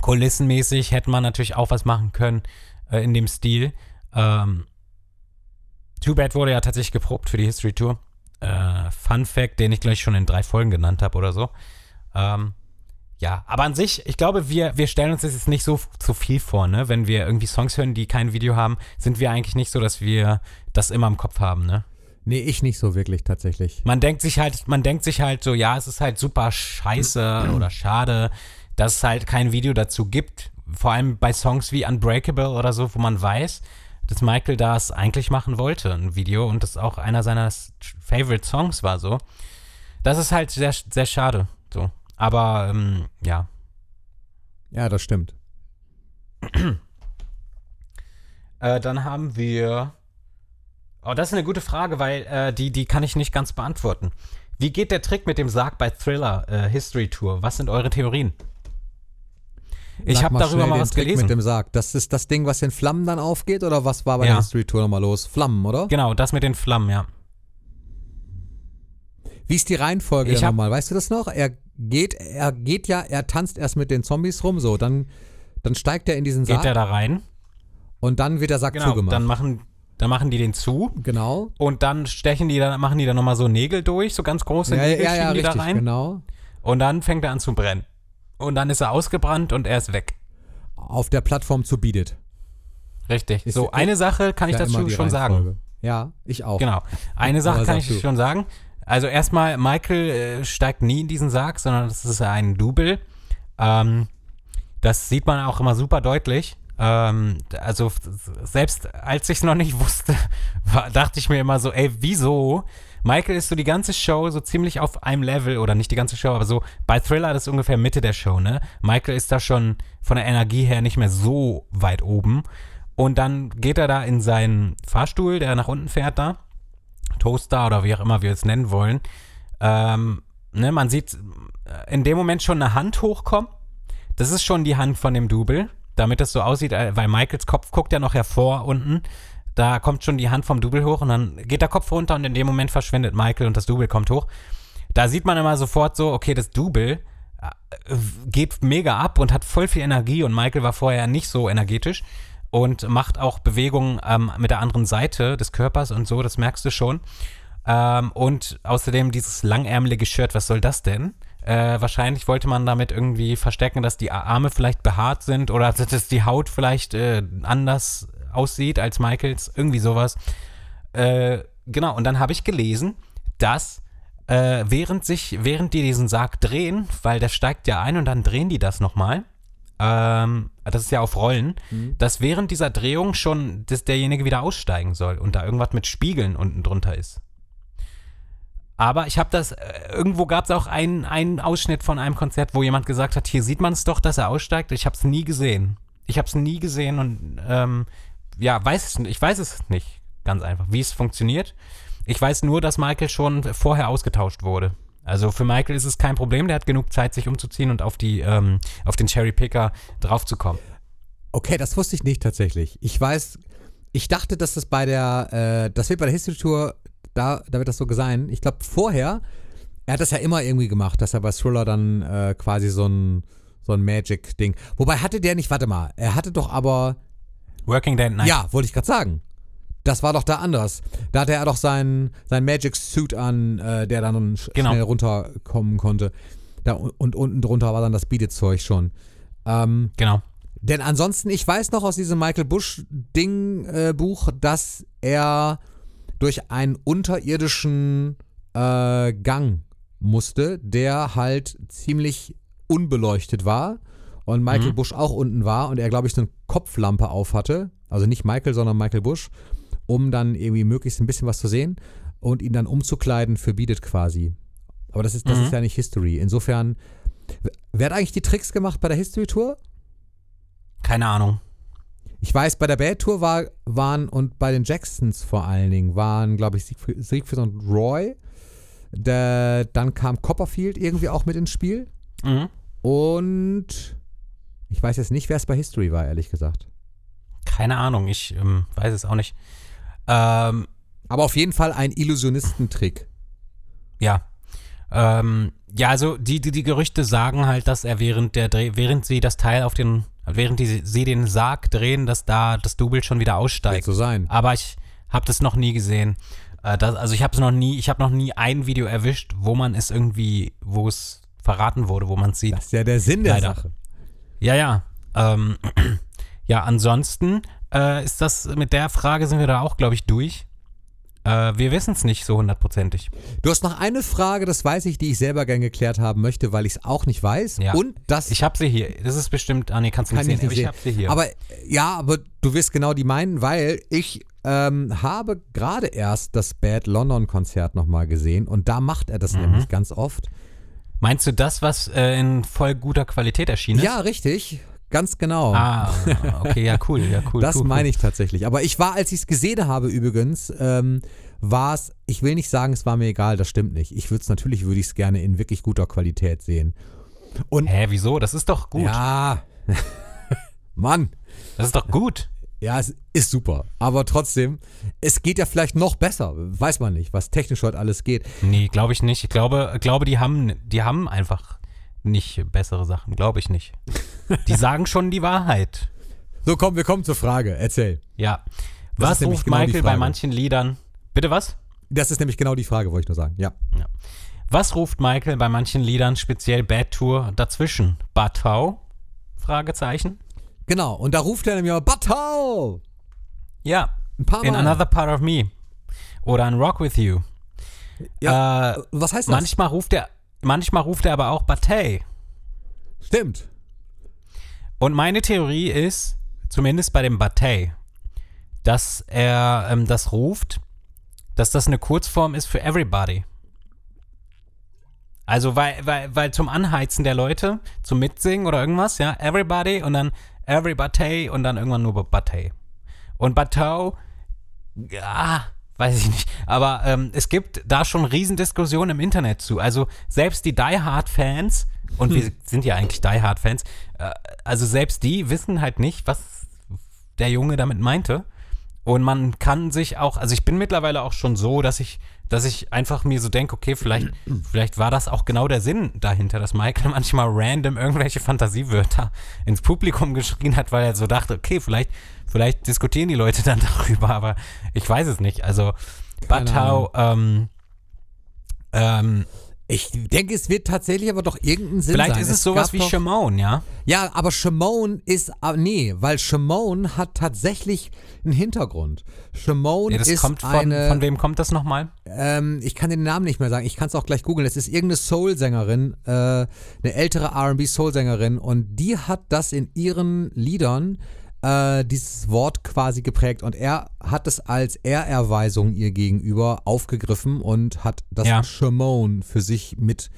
kulissenmäßig hätte man natürlich auch was machen können äh, in dem Stil. Ähm, Too Bad wurde ja tatsächlich geprobt für die History Tour. Äh, Fun Fact, den ich gleich schon in drei Folgen genannt habe oder so. Ähm, ja, aber an sich, ich glaube, wir, wir stellen uns das jetzt nicht so zu viel vor, ne? Wenn wir irgendwie Songs hören, die kein Video haben, sind wir eigentlich nicht so, dass wir das immer im Kopf haben, ne? Nee, ich nicht so wirklich tatsächlich. Man denkt sich halt, man denkt sich halt so, ja, es ist halt super scheiße oder schade, dass es halt kein Video dazu gibt. Vor allem bei Songs wie Unbreakable oder so, wo man weiß, dass Michael das eigentlich machen wollte, ein Video, und das auch einer seiner Favorite Songs war so. Das ist halt sehr, sehr schade. So. Aber ähm, ja. Ja, das stimmt. [clears throat] Äh, dann haben wir. Oh, das ist eine gute Frage, weil äh, die, die kann ich nicht ganz beantworten. Wie geht der Trick mit dem Sarg bei Thriller äh, History Tour? Was sind eure Theorien? Ich habe darüber mal was Trick gelesen. mit dem Sarg. Das ist das Ding, was in Flammen dann aufgeht oder was war bei Ja. der History Tour nochmal los? Flammen, oder? Genau, das mit den Flammen, ja. Wie ist die Reihenfolge Ich denn hab- nochmal? Weißt du das noch? Er geht, er geht ja, er tanzt erst mit den Zombies rum, so, dann, dann steigt er in diesen Geht Sarg der da rein? und dann wird der Sack Genau, zugemacht. dann machen, dann machen die den zu genau. und dann stechen die, dann machen die da nochmal so Nägel durch, so ganz große Ja, Nägel ja, ja, die richtig, da rein. genau. Und dann fängt er an zu brennen. Und dann ist er ausgebrannt und er ist weg. Auf der Plattform zu Beat Richtig. Ist- so, eine Sache kann ich Ja, dazu schon sagen. Ja, ich auch. Genau. Eine Sache kann ich schon sagen. Also erstmal, Michael äh, steigt nie in diesen Sarg, sondern das ist ein Double. Ähm, das sieht man auch immer super deutlich. Ähm, also selbst als ich es noch nicht [laughs] wusste, war, dachte ich mir immer so, ey, wieso? Michael ist so die ganze Show so ziemlich auf einem Level, oder nicht die ganze Show, aber so bei Thriller, das ist ungefähr Mitte der Show, ne? Michael ist da schon von der Energie her nicht mehr so weit oben. Und dann geht er da in seinen Fahrstuhl, der nach unten fährt da. Toaster oder wie auch immer wir es nennen wollen. Ähm, ne, man sieht äh, in dem Moment schon eine Hand hochkommen. Das ist schon die Hand von dem Double, damit das so aussieht, äh, weil Michaels Kopf guckt ja noch hervor unten. Da kommt schon die Hand vom Double hoch und dann geht der Kopf runter und in dem Moment verschwindet Michael und das Double kommt hoch. Da sieht man immer sofort so, okay, das Double äh, geht mega ab und hat voll viel Energie und Michael war vorher nicht so energetisch und macht auch Bewegungen ähm, mit der anderen Seite des Körpers und so, das merkst du schon. Ähm, und außerdem dieses langärmelige Shirt, was soll das denn? Äh, wahrscheinlich wollte man damit irgendwie verstecken, dass die Arme vielleicht behaart sind oder [laughs] dass die Haut vielleicht äh, anders aussieht als Michaels, irgendwie sowas. Äh, genau, und dann habe ich gelesen, dass äh, während sich, während die diesen Sarg drehen, weil der steigt ja ein und dann drehen die das nochmal, ähm, das ist ja auf Rollen, dass während dieser Drehung schon dass derjenige wieder aussteigen soll und da irgendwas mit Spiegeln unten drunter ist. Aber ich habe das, äh, irgendwo gab es auch einen, einen Ausschnitt von einem Konzert, wo jemand gesagt hat, hier sieht man es doch, dass er aussteigt. Ich habe es nie gesehen. Ich habe es nie gesehen und ähm, ja, weiß es, ich weiß es nicht ganz einfach, wie es funktioniert. Ich weiß nur, dass Michael schon vorher ausgetauscht wurde. Also für Michael ist es kein Problem, der hat genug Zeit, sich umzuziehen und auf, die, ähm, auf den Cherry Picker draufzukommen. Okay, das wusste ich nicht tatsächlich. Ich weiß, ich dachte, dass das bei der, äh, das wird bei der History Tour, da, da wird das so sein. Ich glaube, vorher, er hat das ja immer irgendwie gemacht, dass er bei Thriller dann äh, quasi so ein, so ein Magic-Ding. Wobei hatte der nicht, warte mal, er hatte doch aber, Working Day and Night. ja, wollte ich gerade sagen. Das war doch da anders. Da hatte er doch seinen sein Magic Suit an, äh, der dann Genau. schnell runterkommen konnte. Da, und unten drunter war dann das Beat-Zeug schon. Ähm, Genau. denn ansonsten, ich weiß noch aus diesem Michael Bush-Ding-Buch, dass er durch einen unterirdischen äh, Gang musste, der halt ziemlich unbeleuchtet war. Und Michael Bush auch unten war und er, glaube ich, so eine Kopflampe auf hatte. Also nicht Michael, sondern Michael Bush, um dann irgendwie möglichst ein bisschen was zu sehen und ihn dann umzukleiden für It quasi. Aber das ist, das ist ja nicht History. Insofern, wer hat eigentlich die Tricks gemacht bei der History Tour? Keine Ahnung. Ich weiß, bei der Bad Tour war, waren und bei den Jacksons vor allen Dingen waren, glaube ich, Siegfried, Siegfried und Roy. Der, dann kam Copperfield irgendwie auch mit ins Spiel. Mhm. Und ich weiß jetzt nicht, wer es bei History war, ehrlich gesagt. Keine Ahnung, ich ähm, weiß es auch nicht. Ähm, Aber auf jeden Fall ein Illusionistentrick. ja. Ähm, ja, also die, die, die Gerüchte sagen halt, dass er während der Dreh, während sie das Teil auf den, während die, sie den Sarg drehen, dass da das Double schon wieder Wird aussteigt. so sein. Aber ich habe das noch nie gesehen. Äh, das, also ich habe es noch nie, ich habe noch nie ein Video erwischt, wo man es irgendwie, wo es verraten wurde, wo man es sieht. Das ist ja der Sinn der Leider. Sache. Ja, ja. Ähm, [clears throat] ja, ansonsten äh, ist das mit der Frage sind wir da auch, glaube ich, durch. Äh, wir wissen es nicht so hundertprozentig. Du hast noch eine Frage, das weiß ich, die ich selber gern geklärt haben möchte, weil ich es auch nicht weiß. Ja. Und das Ich habe sie hier. Das ist bestimmt. Ah, nee, kannst du kann nicht ich sehen. sehen. ich habe sie hier. Aber ja, aber du wirst genau die meinen, weil ich ähm, habe gerade erst das Bad London Konzert nochmal gesehen und da macht er das Mhm. nämlich ganz oft. Meinst du das, was äh, in voll guter Qualität erschienen ist? Ja, richtig. Ganz genau. Ah, okay, ja, cool, ja, cool. [laughs] das cool, meine ich tatsächlich. Aber ich war, als ich es gesehen habe übrigens, ähm, war es, ich will nicht sagen, es war mir egal, das stimmt nicht. Ich würde es natürlich, würde ich es gerne in wirklich guter Qualität sehen. Und Hä, wieso? Das ist doch gut. ja, [laughs] Mann, Das ist doch gut. ja, es ist super. Aber trotzdem, es geht ja vielleicht noch besser. Weiß man nicht, was technisch heute alles geht. Nee, glaube ich nicht. Ich glaube, glaube, die haben, die haben einfach nicht bessere Sachen. Glaube ich nicht. Die sagen schon die Wahrheit. So, komm, wir kommen zur Frage. Erzähl. Ja. Das Was ruft genau Michael bei manchen Liedern? Bitte was? Das ist nämlich genau die Frage, wollte ich nur sagen. Ja. Was ruft Michael bei manchen Liedern, speziell Bad Tour, dazwischen? Batau? Fragezeichen. Genau. Und da ruft er nämlich mal, Batau! Ja. Ein paar Mal. In Another Part of Me. Oder in Rock With You. Ja, Äh, was heißt das? manchmal ruft er, manchmal ruft er aber auch Batay. Stimmt. Und meine Theorie ist, zumindest bei dem Batay, dass er ähm, das ruft, dass das eine Kurzform ist für everybody. Also weil, weil, weil zum Anheizen der Leute, zum Mitsingen oder irgendwas, ja, everybody und dann everybody und dann irgendwann nur Batay. Und Batau, ja, weiß ich nicht. Aber ähm, es gibt da schon Riesendiskussionen im Internet zu. Also selbst die Die Hard Fans, und wir sind ja eigentlich Die Hard Fans, äh, also selbst die wissen halt nicht, was der Junge damit meinte. Und man kann sich auch, also ich bin mittlerweile auch schon so, dass ich, dass ich einfach mir so denke, okay, vielleicht, [clears throat] vielleicht war das auch genau der Sinn dahinter, dass Michael [laughs] manchmal random irgendwelche Fantasiewörter ins Publikum geschrien hat, weil er so dachte, okay, vielleicht, vielleicht diskutieren die Leute [laughs] dann darüber, aber ich weiß es nicht. Also Batau, ähm, ähm, Ich denke, es wird tatsächlich aber doch irgendeinen Sinn vielleicht sein. ist es sowas gab wie doch- Shimon, ja? Ja, aber Shimon ist, ah, nee, weil Shimon hat tatsächlich einen Hintergrund. Shimon das ist kommt von, eine, von wem kommt das nochmal? ähm, ich kann den Namen nicht mehr sagen, ich kann es auch gleich googeln. Es ist irgendeine Soul-Sängerin, äh, eine ältere R&B-Soul-Sängerin und die hat das in ihren Liedern äh, dieses Wort quasi geprägt und er hat es als Ehrerweisung ihr gegenüber aufgegriffen und hat das Ja. Shimon für sich mit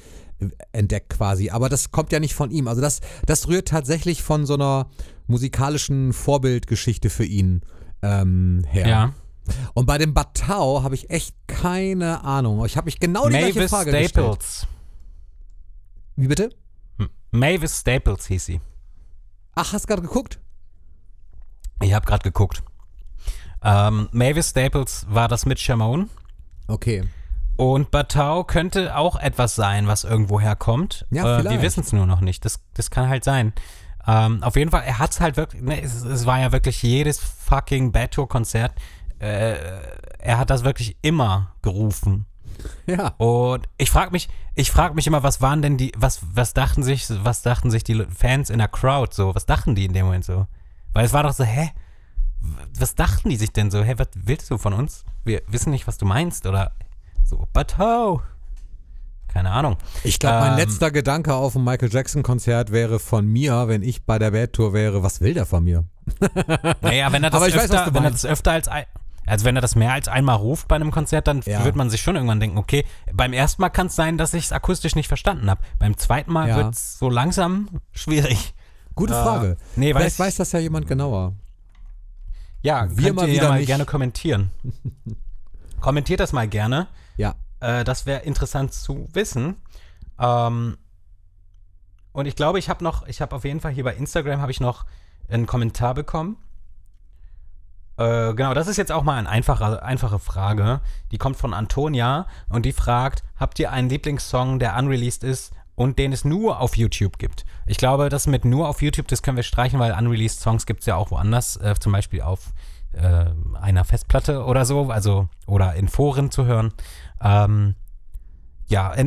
entdeckt quasi. Aber das kommt ja nicht von ihm. Also das, das rührt tatsächlich von so einer musikalischen Vorbildgeschichte für ihn ähm, her. Ja. Und bei dem Batau habe ich echt keine Ahnung. Ich habe mich genau die gleiche Mavis Frage gestellt. Staples. Wie bitte? Mavis Staples hieß sie. Ach, hast gerade geguckt? Ich habe gerade geguckt. Ähm, Mavis Staples war das mit Shimon. Okay. Und Batau könnte auch etwas sein, was irgendwo herkommt. Ja, äh, wir wissen es nur noch nicht. Das, das kann halt sein. Ähm, auf jeden Fall, er hat es halt wirklich, ne, es, es war ja wirklich jedes fucking Bad Tour Konzert. Äh, er hat das wirklich immer gerufen. Ja. Und ich frage mich, ich frage mich immer, was waren denn die, was, was dachten sich, was dachten sich die Fans in der Crowd so? Was dachten die in dem Moment so? Weil es war doch so, hä? Was dachten die sich denn so? Hä, was willst du von uns? Wir wissen nicht, was du meinst oder so. But how? Keine Ahnung. Ich glaube, mein Ähm, letzter Gedanke auf ein Michael Jackson Konzert wäre von mir, wenn ich bei der Bad Tour wäre, was will der von mir? [laughs] Naja, wenn er das, weiß, öfter, du wenn er das öfter als ein, Also wenn er das mehr als einmal ruft bei einem Konzert, dann Ja. wird man sich schon irgendwann denken, okay, beim ersten Mal kann es sein, dass ich es akustisch nicht verstanden habe. Beim zweiten Mal Ja. wird es so langsam schwierig. Gute Äh, Frage. nee, Vielleicht weiß- weiß das ja jemand genauer. Ja, Wir könnt mal ihr wieder ja mal gerne kommentieren. [laughs] Kommentiert das mal gerne. Ja. Äh, das wäre interessant zu wissen. Ähm, und ich glaube, ich habe noch, ich habe auf jeden Fall hier bei Instagram habe ich noch einen Kommentar bekommen. Äh, genau, das ist jetzt auch mal eine einfache, einfache Frage. Die kommt von Antonia und die fragt: Habt ihr einen Lieblingssong, der unreleased ist und den es nur auf YouTube gibt? Ich glaube, das mit nur auf YouTube, das können wir streichen, weil unreleased Songs gibt es ja auch woanders, äh, zum Beispiel auf äh, einer Festplatte oder so, also oder in Foren zu hören. Ähm, ja, äh,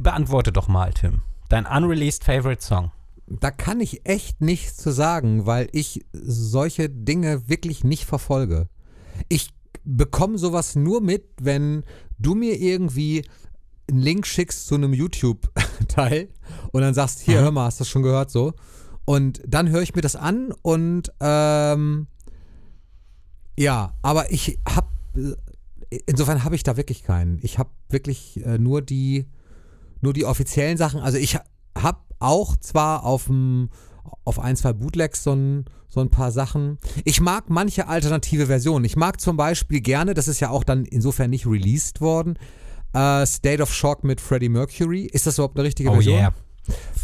beantworte doch mal, Tim. Dein unreleased Favorite Song. Da kann ich echt nichts zu sagen, weil ich solche Dinge wirklich nicht verfolge. Ich bekomme sowas nur mit, wenn du mir irgendwie einen Link schickst zu einem YouTube-Teil und dann sagst, hier, hör mal, hast du das schon gehört so? Und dann höre ich mir das an und ähm, ja, aber ich habe, insofern habe ich da wirklich keinen. Ich habe wirklich äh, nur die, nur die offiziellen Sachen. Also ich habe auch zwar auf dem auf ein, zwei Bootlegs so ein, so ein paar Sachen. Ich mag manche alternative Versionen. Ich mag zum Beispiel gerne, das ist ja auch dann insofern nicht released worden, äh, State of Shock mit Freddie Mercury. Ist das überhaupt eine richtige Oh Version? yeah.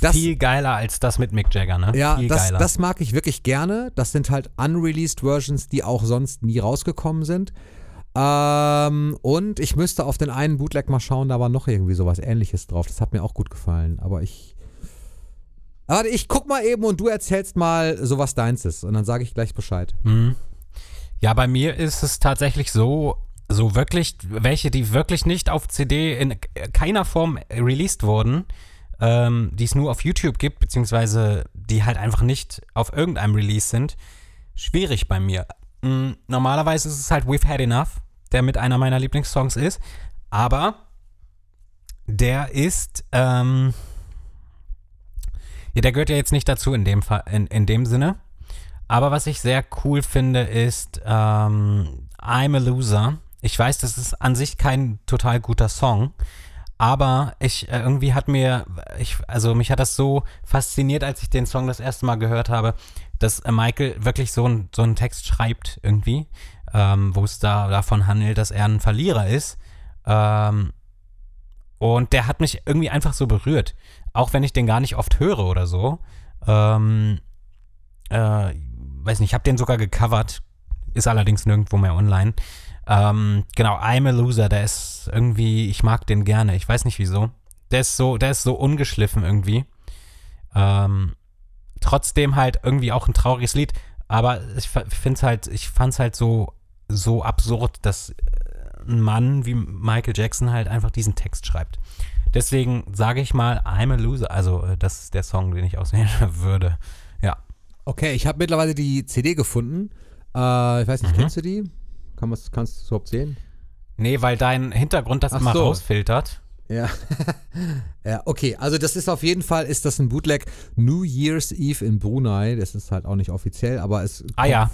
Das, Viel geiler als das mit Mick Jagger, ne? ja, Viel das, geiler. das mag ich wirklich gerne. Das sind halt unreleased Versions, die auch sonst nie rausgekommen sind. Ähm, und ich müsste auf den einen Bootleg mal schauen, da war noch irgendwie sowas ähnliches drauf. Das hat mir auch gut gefallen. Aber ich. Warte, ich guck mal eben und du erzählst mal, so was deins ist. Und dann sage ich gleich Bescheid. Mhm. Ja, bei mir ist es tatsächlich so, so wirklich, welche, die wirklich nicht auf CD in keiner Form released wurden, ähm, die es nur auf YouTube gibt, beziehungsweise die halt einfach nicht auf irgendeinem Release sind, schwierig bei mir. Mm, Normalerweise ist es halt We've Had Enough, der mit einer meiner Lieblingssongs ist, aber der ist, ähm, ja, der gehört ja jetzt nicht dazu in dem, Fall, in, in dem Sinne. Aber was ich sehr cool finde, ist ähm, I'm a Loser. Ich weiß, das ist an sich kein total guter Song, aber ich äh, irgendwie hat mir, ich, also mich hat das so fasziniert, als ich den Song das erste Mal gehört habe, dass äh, Michael wirklich so, ein, so einen Text schreibt irgendwie, ähm, wo es da davon handelt, dass er ein Verlierer ist. Ähm, und der hat mich irgendwie einfach so berührt, auch wenn ich den gar nicht oft höre oder so. Ähm, äh, weiß nicht, ich habe den sogar gecovert, ist allerdings nirgendwo mehr online. Ähm, genau, I'm a Loser, der ist irgendwie, ich mag den gerne, ich weiß nicht wieso. Der ist so, der ist so ungeschliffen irgendwie. Ähm, trotzdem halt irgendwie auch ein trauriges Lied, aber ich finde es halt, ich fand es halt so, so absurd, dass äh, ein Mann wie Michael Jackson halt einfach diesen Text schreibt. Deswegen sage ich mal, I'm a Loser, also äh, das ist der Song, den ich auswählen [laughs] würde. Ja. Okay, ich habe mittlerweile die CD gefunden. Äh, ich weiß nicht, Mhm. kennst du die? Kann man's, kannst du es überhaupt sehen? Nee, weil dein Hintergrund das Ach immer so. rausfiltert. Ja. [laughs] ja, okay. Also das ist auf jeden Fall, ist das ein Bootleg New Year's Eve in Brunei. Das ist halt auch nicht offiziell, aber es Ah ja,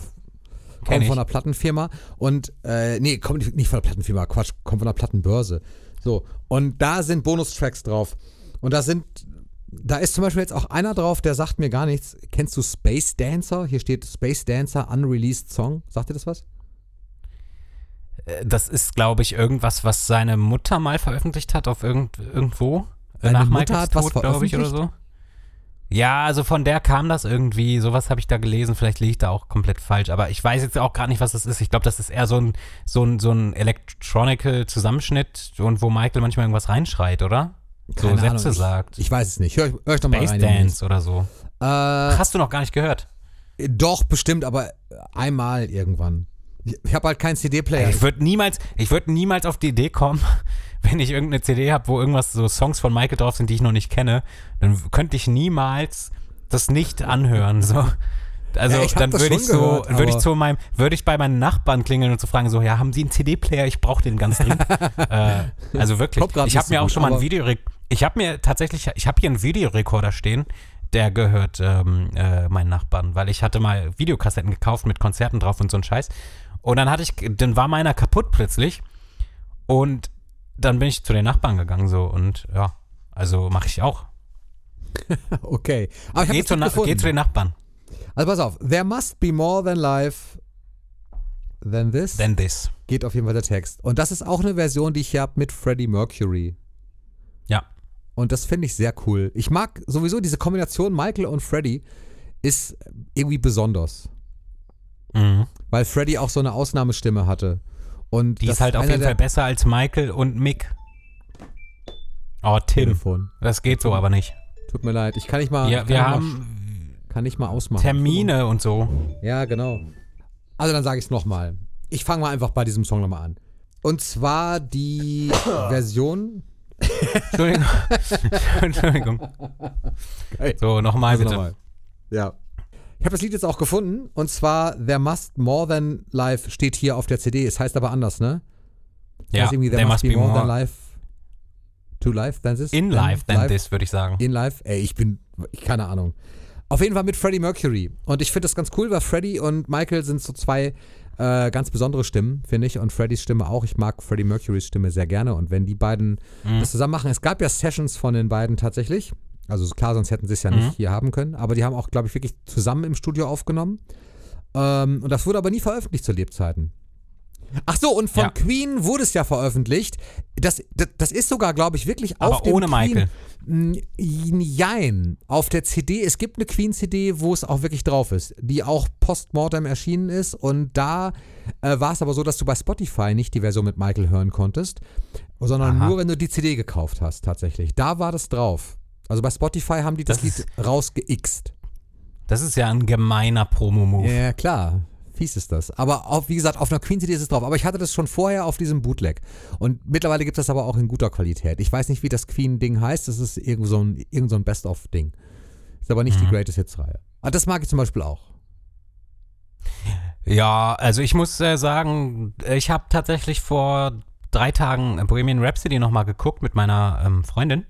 kommt ich. von einer Plattenfirma. Und, äh, nee, kommt nicht von der Plattenfirma, Quatsch, kommt von der Plattenbörse. So, und da sind Bonustracks drauf. Und da sind, da ist zum Beispiel jetzt auch einer drauf, der sagt mir gar nichts. Kennst du Space Dancer? Hier steht Space Dancer Unreleased Song. Sagt dir das was? Äh, Das ist, glaube ich, irgendwas, was seine Mutter mal veröffentlicht hat auf irgend, irgendwo. Äh, Seine nach Mutter Michaels hat Tod, glaube ich, oder so. Ja, also von der kam das irgendwie. Sowas habe ich da gelesen. Vielleicht liege ich da auch komplett falsch. Aber ich weiß jetzt auch gar nicht, was das ist. Ich glaube, das ist eher so ein, so ein, so ein Electronical-Zusammenschnitt und wo Michael manchmal irgendwas reinschreit, oder? So Keine Sätze Ahnung, ich- sagt. Ich weiß es nicht. Hör, hör ich doch mal Space rein. Dance oder so. Äh, Hast du noch gar nicht gehört? Doch, bestimmt, aber einmal irgendwann. Ich, habe halt keinen CD-Player. Ich würde niemals, ich würde niemals auf die Idee kommen, [laughs] wenn ich irgendeine CD habe, wo irgendwas so Songs von Michael drauf sind, die ich noch nicht kenne, dann könnte ich niemals das nicht anhören. So. Also Ja, dann würde ich so, würde ich zu meinem, würde ich bei meinen Nachbarn klingeln und zu fragen, so, ja, haben Sie einen CD-Player? Ich brauche den ganz dringend. [laughs] äh, also wirklich. Ich habe so mir auch gut, schon mal aber- Videorek ich habe mir tatsächlich, ich habe hier einen Videorekorder stehen, der gehört ähm, äh, meinen Nachbarn, weil ich hatte mal Videokassetten gekauft mit Konzerten drauf und so ein Scheiß. Und dann hatte ich, dann war meiner kaputt plötzlich. Und dann bin ich zu den Nachbarn gegangen so und ja, also mache ich auch. [laughs] Okay. Aber ich Geh, zu, gefunden. geh zu den Nachbarn. Also pass auf. There must be more than life than this. Then this. geht auf jeden Fall der Text. Und das ist auch eine Version, die ich hier habe mit Freddie Mercury. Ja. Und das finde ich sehr cool. Ich mag sowieso diese Kombination Michael und Freddie ist irgendwie besonders. Mhm. Weil Freddie auch so eine Ausnahmestimme hatte. Und Die ist halt auf jeden Fall besser als Michael und Mick. Oh, Tim. Telefon. Das geht so aber nicht. Tut mir leid. Ich kann nicht mal. Kann wir haben Mal, kann nicht mal ausmachen. Termine und so. Ja, genau. Also dann sage ich es nochmal. Ich fange mal einfach bei diesem Song nochmal an. Und zwar die [coughs] Version. Entschuldigung. [laughs] Entschuldigung. So, nochmal Also bitte. nochmal. Ja. Ich habe das Lied jetzt auch gefunden. Und zwar There Must More Than Life steht hier auf der CD. Es heißt aber anders, ne? Ja, heißt irgendwie, there must be Than more. Life. To Life than this? In life than this, würde ich sagen. In Life? Ey, ich bin, ich, keine Ahnung. Auf jeden Fall mit Freddie Mercury. Und ich finde das ganz cool, weil Freddie und Michael sind so zwei äh, ganz besondere Stimmen, finde ich. Und Freddies Stimme auch. Ich mag Freddie Mercurys Stimme sehr gerne. Und wenn die beiden Mhm. das zusammen machen, es gab ja Sessions von den beiden tatsächlich. Also klar, sonst hätten sie es ja Mhm. nicht hier haben können. Aber die haben auch, glaube ich, wirklich zusammen im Studio aufgenommen. Ähm, und das wurde aber nie veröffentlicht zu Lebzeiten. Ach so, und von Ja. Queen wurde es ja veröffentlicht. Das, das, das ist sogar, glaube ich, wirklich auf Aber dem ohne Queen, Michael. Jein. Auf der CD, es gibt eine Queen-CD, wo es auch wirklich drauf ist, die auch postmortem erschienen ist. Und da äh, war es aber so, dass du bei Spotify nicht die Version mit Michael hören konntest, sondern Aha. nur, wenn du die CD gekauft hast, tatsächlich. Da war das drauf. Also bei Spotify haben die das, Das Lied rausgeixt. Das ist ja ein gemeiner Promo-Move. Ja, klar. Fies ist das. Aber auf, wie gesagt, auf einer Queen-CD ist es drauf. Aber ich hatte das schon vorher auf diesem Bootleg. Und mittlerweile gibt es das aber auch in guter Qualität. Ich weiß nicht, wie das Queen-Ding heißt. Das ist irgend so ein, irgend so ein Best-of-Ding. Ist aber nicht die Greatest Hits-Reihe. Aber das mag ich zum Beispiel auch. Ja, also ich muss äh, sagen, ich habe tatsächlich vor drei Tagen Bohemian Rhapsody nochmal geguckt mit meiner ähm, Freundin,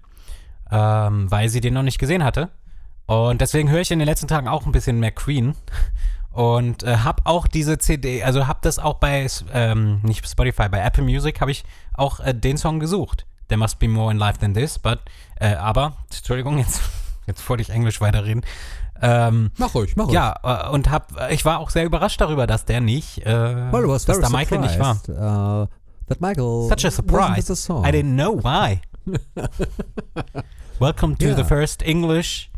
ähm, weil sie den noch nicht gesehen hatte. Und deswegen höre ich in den letzten Tagen auch ein bisschen mehr Queen. Und äh, habe auch diese CD, also habe das auch bei, ähm, nicht Spotify, bei Apple Music habe ich auch äh, den Song gesucht. There must be more in life than this, but, äh, aber, Entschuldigung, jetzt, [laughs] jetzt wollte ich Englisch weiterreden. Ähm, Mach ruhig, mach ruhig. ja, äh, und hab, äh, ich war auch sehr überrascht darüber, dass der nicht, äh, Well, dass da Michael nicht war. surprised, uh, that Michael Such a surprise. I didn't know why. [laughs] Welcome to Ja. the first English.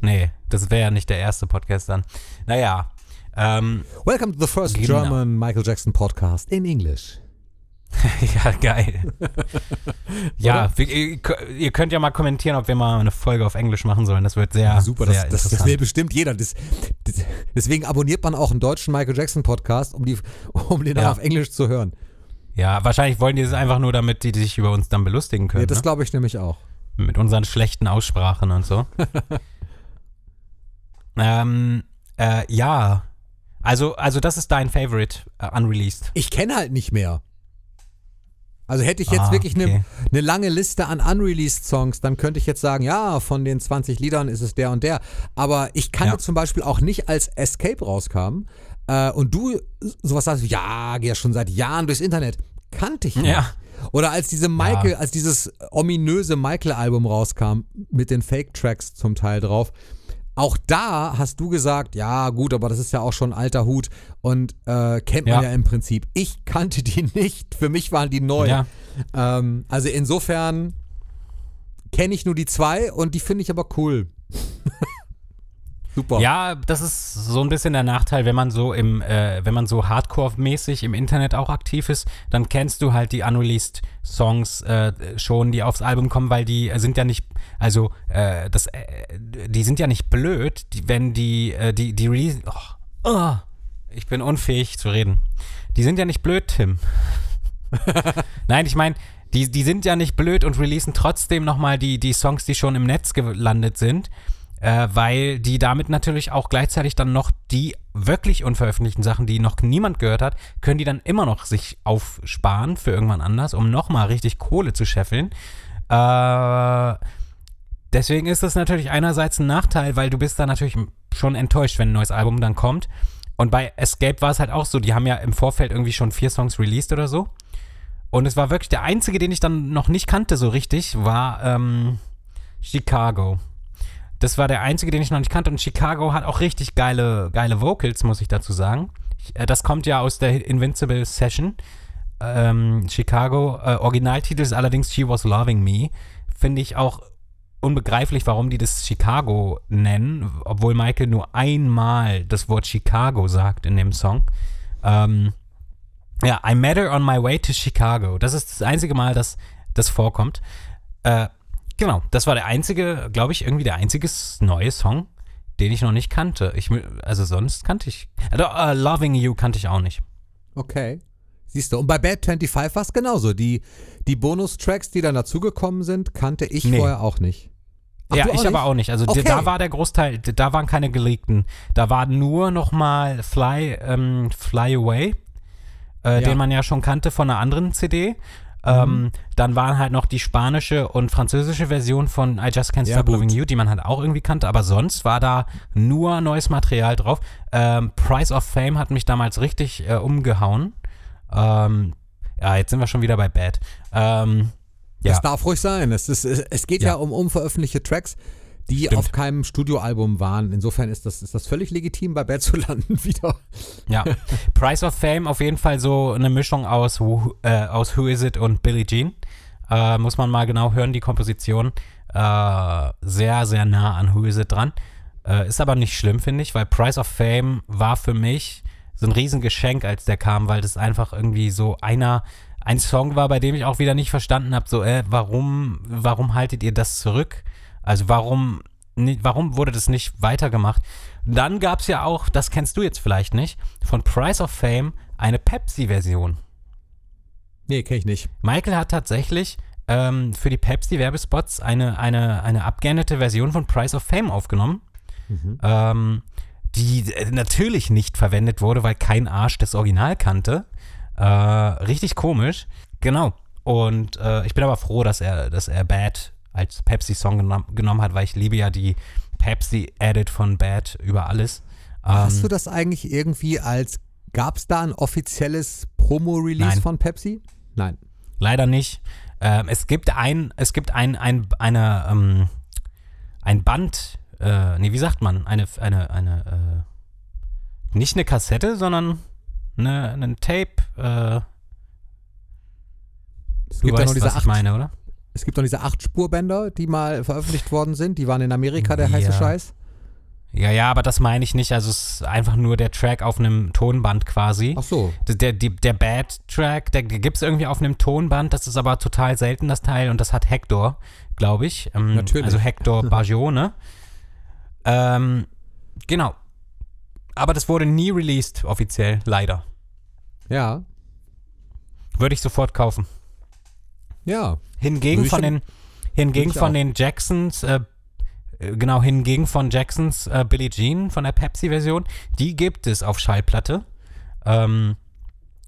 Nee, das wäre ja nicht der erste Podcast dann. Naja, ähm, Welcome to the first Genau. German Michael Jackson podcast in English. [laughs] ja, geil. ja, wir, ihr, könnt ja mal kommentieren, ob wir mal eine Folge auf Englisch machen sollen. Das wird sehr, Super, sehr das, das, das will bestimmt jeder. Das, deswegen abonniert man auch einen deutschen Michael Jackson Podcast, um, die, um den dann Ja. auf Englisch zu hören. ja, wahrscheinlich wollen die das einfach nur, damit die sich über uns dann belustigen können. Ja, das ne? glaube ich nämlich auch. Mit unseren schlechten Aussprachen und so. [laughs] ähm, äh, ja. Also, also das ist dein Favorite äh, unreleased. Ich kenne halt nicht mehr. Also hätte ich jetzt Ah, wirklich eine okay. eine lange Liste an unreleased Songs, dann könnte ich jetzt sagen, ja, von den 20 Liedern ist es der und der. Aber ich kannte Ja. zum Beispiel auch nicht, als Escape rauskam äh, und du sowas sagst, ja, geh ja schon seit Jahren durchs Internet. Kannte ich nicht. Ja. Oder als diese Michael, als dieses ominöse Michael-Album rauskam, mit den Fake-Tracks zum Teil drauf. Auch da hast du gesagt, ja gut, aber das ist ja auch schon alter Hut und äh, kennt man ja. Ja. im Prinzip. Ich kannte die [laughs] nicht, für mich waren die neu. Ja. Ähm, also insofern kenne ich nur die zwei und die finde ich aber cool. Super. Ja, das ist so ein bisschen der Nachteil, wenn man so im, äh, wenn man so Hardcore-mäßig im Internet auch aktiv ist, dann kennst du halt die unreleased Songs äh, schon, die aufs Album kommen, weil die äh, sind ja nicht, also äh, das, äh, die sind ja nicht blöd, die, wenn die, äh, die, die Release, oh, oh, ich bin unfähig zu reden. Die sind ja nicht blöd, Tim. [laughs] Nein, ich meine, die, die sind ja nicht blöd und releasen trotzdem nochmal die, die Songs, die schon im Netz gelandet sind, äh, weil die damit natürlich auch gleichzeitig dann noch die wirklich unveröffentlichten Sachen, die noch niemand gehört hat, können die dann immer noch sich aufsparen für irgendwann anders, um nochmal richtig Kohle zu scheffeln. Äh, deswegen ist das natürlich einerseits ein Nachteil, weil du bist da natürlich schon enttäuscht, wenn ein neues Album dann kommt. Und bei Escape war es halt auch so, die haben ja im Vorfeld irgendwie schon vier Songs released oder so. Und es war wirklich der einzige, den ich dann noch nicht kannte so richtig, war ähm, Chicago. Das war der einzige, den ich noch nicht kannte. Und Chicago hat auch richtig geile, geile Vocals, muss ich dazu sagen. Ich, äh, das kommt ja aus der Invincible Session. Ähm, Chicago. Äh, Originaltitel ist allerdings She Was Loving Me. Finde ich auch unbegreiflich, warum die das Chicago nennen, obwohl Michael nur einmal das Wort Chicago sagt in dem Song. Ähm, ja, I met her on my way to Chicago. Das ist das einzige Mal, dass das vorkommt. Äh, genau, das war der einzige, glaube ich, irgendwie der einzige neue Song, den ich noch nicht kannte. Ich, also sonst kannte ich. Also, uh, Loving You kannte ich auch nicht. Okay. Siehst du, und bei Bad 25 war es genauso. Die, die Bonus-Tracks, die dann dazugekommen sind, kannte ich Nee. vorher auch nicht. Ach, ja, ich nicht? aber auch nicht. Also Okay. da war der Großteil, da waren keine geleakten. Da war nur noch mal Fly, ähm, Fly Away, äh, Ja. den man ja schon kannte von einer anderen CD. Ähm, dann waren halt noch die spanische und französische Version von I Just Can't Ja, Stop gut. Loving You, die man halt auch irgendwie kannte, aber sonst war da nur neues Material drauf. Ähm, Price of Fame hat mich damals richtig äh, umgehauen. Ähm, ja, jetzt sind wir schon wieder bei Bad. Ähm, ja. Das darf ruhig sein. Es, ist, es geht ja, Ja. um unveröffentlichte Tracks, die Stimmt. auf keinem Studioalbum waren. Insofern ist das, ist das völlig legitim, bei Bad zu [laughs] landen wieder. Ja, Price of Fame auf jeden Fall so eine Mischung aus, Who- äh, aus Who Is It und Billie Jean. Äh, muss man mal genau hören, die Komposition. Äh, sehr, sehr nah an Who Is It dran. Äh, ist aber nicht schlimm, finde ich, weil Price of Fame war für mich so ein Riesengeschenk, als der kam, weil das einfach irgendwie so einer, ein Song war, bei dem ich auch wieder nicht verstanden habe, so, äh, warum, warum haltet ihr das zurück? Also warum, warum wurde das nicht weitergemacht? Dann gab es ja auch, das kennst du jetzt vielleicht nicht, von Price of Fame eine Pepsi-Version. Nee, kenne ich nicht. Michael hat tatsächlich ähm, für die Pepsi-Werbespots eine, eine, eine abgeänderte Version von Price of Fame aufgenommen, ähm, die äh, natürlich nicht verwendet wurde, weil kein Arsch das Original kannte. Äh, richtig komisch. Genau. Und äh, ich bin aber froh, dass er, dass er Bad als Pepsi-Song genom genommen hat, weil ich liebe ja die Pepsi-Edit von Bad über alles. Ähm, Hast du das eigentlich irgendwie als, gab es da ein offizielles Promo-Release von Pepsi? Nein. Leider nicht. Ähm, es gibt ein, es gibt ein, ein, eine, ähm, ein Band, äh, nee, wie sagt man? Eine, eine, eine, äh, nicht eine Kassette, sondern eine, ein Tape, äh, Es gibt, weißt, noch diese was ich acht, meine, oder? Es gibt noch diese acht Spurbänder, die mal veröffentlicht worden sind. Die waren in Amerika der heiße Ja. Scheiß. Ja, ja, aber das meine ich nicht. Also es ist einfach nur der Track auf einem Tonband quasi. Ach so. Der, der, der Bad-Track, der gibt es irgendwie auf einem Tonband, das ist aber total selten, das Teil, und das hat Hector, glaube ich. Ähm, Natürlich. Also Hector [laughs] Baggio, ne? Ähm, genau. Aber das wurde nie released, offiziell, leider. Ja. Würde ich sofort kaufen. Ja. Hingegen von den, hingegen von auch. den Jacksons, äh, genau, hingegen von Jacksons äh, Billie Jean von der Pepsi-Version, die gibt es auf Schallplatte. Ähm,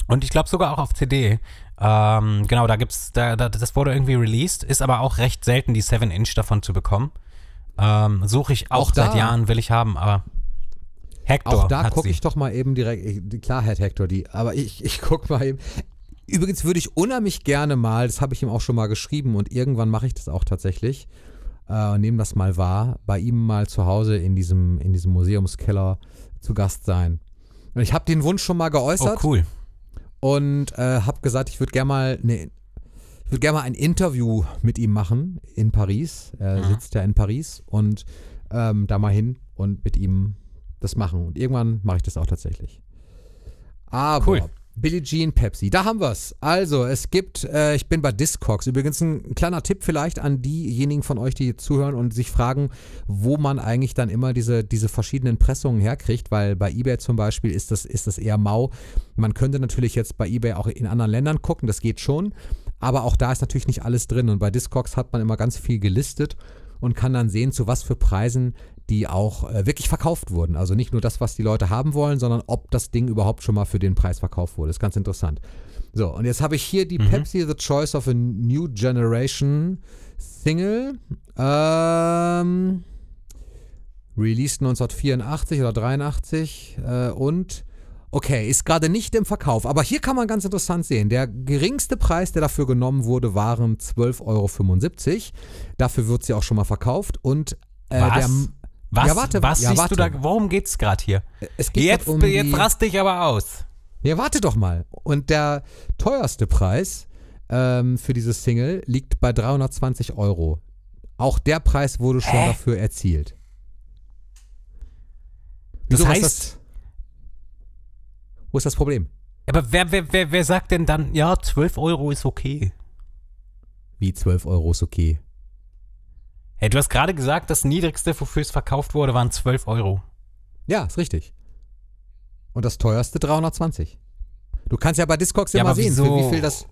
und ich glaube sogar auch auf CD. Ähm, genau, da gibt's, da, da, das wurde irgendwie released, ist aber auch recht selten, die 7-Inch davon zu bekommen. Ähm, Suche ich auch, Auch da- seit Jahren, will ich haben, aber Hector Auch da gucke ich doch mal eben direkt. ich- Klar hat Hector die, aber ich, ich gucke mal eben. Übrigens würde ich unheimlich gerne mal, das habe ich ihm auch schon mal geschrieben und irgendwann mache ich das auch tatsächlich, äh, nehmen das mal wahr, bei ihm mal zu Hause in diesem, in diesem Museumskeller zu Gast sein. Und ich habe den Wunsch schon mal Oh, geäußert cool. und äh, habe gesagt, ich würde gerne mal ne, ich würde gerne mal ein Interview mit ihm machen in Paris. Er Mhm. sitzt ja in Paris und ähm, da mal hin und mit ihm das machen. Und irgendwann mache ich das auch tatsächlich. Aber Cool. Billie Jean Pepsi, da haben wir's. Also, es gibt, äh, ich bin bei Discogs. Übrigens ein kleiner Tipp vielleicht an diejenigen von euch, die zuhören und sich fragen, wo man eigentlich dann immer diese, diese verschiedenen Pressungen herkriegt, weil bei eBay zum Beispiel ist das, ist das eher mau. Man könnte natürlich jetzt bei eBay auch in anderen Ländern gucken, das geht schon. Aber auch da ist natürlich nicht alles drin. Und bei Discogs hat man immer ganz viel gelistet und kann dann sehen, zu was für Preisen die auch äh, wirklich verkauft wurden. Also nicht nur das, was die Leute haben wollen, sondern ob das Ding überhaupt schon mal für den Preis verkauft wurde. ist ganz interessant. So, und jetzt habe ich hier die Pepsi The Choice of a New Generation Single. Ähm, Released 1984 oder 83 äh, und okay, ist gerade nicht im Verkauf. Aber hier kann man ganz interessant sehen, der geringste Preis, der dafür genommen wurde, waren 12,75 Euro. Dafür wird sie auch schon mal verkauft und äh, Was? der Was, Ja, warte, was ja, siehst warte. du da? Worum geht's gerade hier? es geht Jetzt, um jetzt die, rast dich aber aus. Ja, warte doch mal. Und der teuerste Preis ähm, für diese Single liegt bei 320 Euro. Auch der Preis wurde schon Hä? dafür erzielt. Das was heißt- das, wo ist das Problem? Aber wer, wer, wer, wer sagt denn dann, ja, 12 Euro ist okay? Wie 12 Euro ist okay. Hey, du hast gerade gesagt, das niedrigste, wofür es verkauft wurde, waren 12 Euro. Ja, ist richtig. Und das teuerste 320. Du kannst ja bei Discogs Ja, immer aber sehen, für wieso? wie viel das.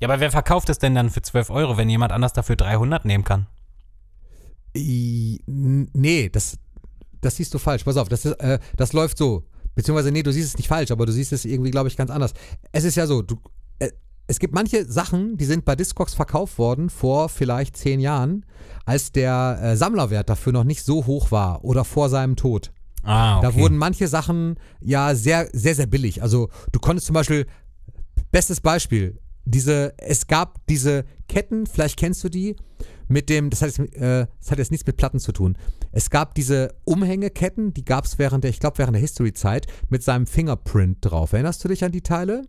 Ja, aber wer verkauft es denn dann für 12 Euro, wenn jemand anders dafür 300 nehmen kann? I, nee, das, das siehst du falsch. Pass auf, das, ist, äh, das läuft so. Beziehungsweise, nee, du siehst es nicht falsch, aber du siehst es irgendwie, glaube ich, ganz anders. Es ist ja so, du, es gibt manche Sachen, die sind bei Discogs verkauft worden vor vielleicht zehn Jahren, als der äh, Sammlerwert dafür noch nicht so hoch war oder vor seinem Tod. Ah, okay. Da wurden manche Sachen ja sehr, sehr, sehr billig. Also du konntest zum Beispiel, bestes Beispiel, diese, es gab diese Ketten, vielleicht kennst du die, mit dem, das hat jetzt, äh, das hat jetzt nichts mit Platten zu tun. Es gab diese Umhängeketten, die gab es während der, ich glaube während der History-Zeit, mit seinem Fingerprint drauf. Erinnerst du dich an die Teile?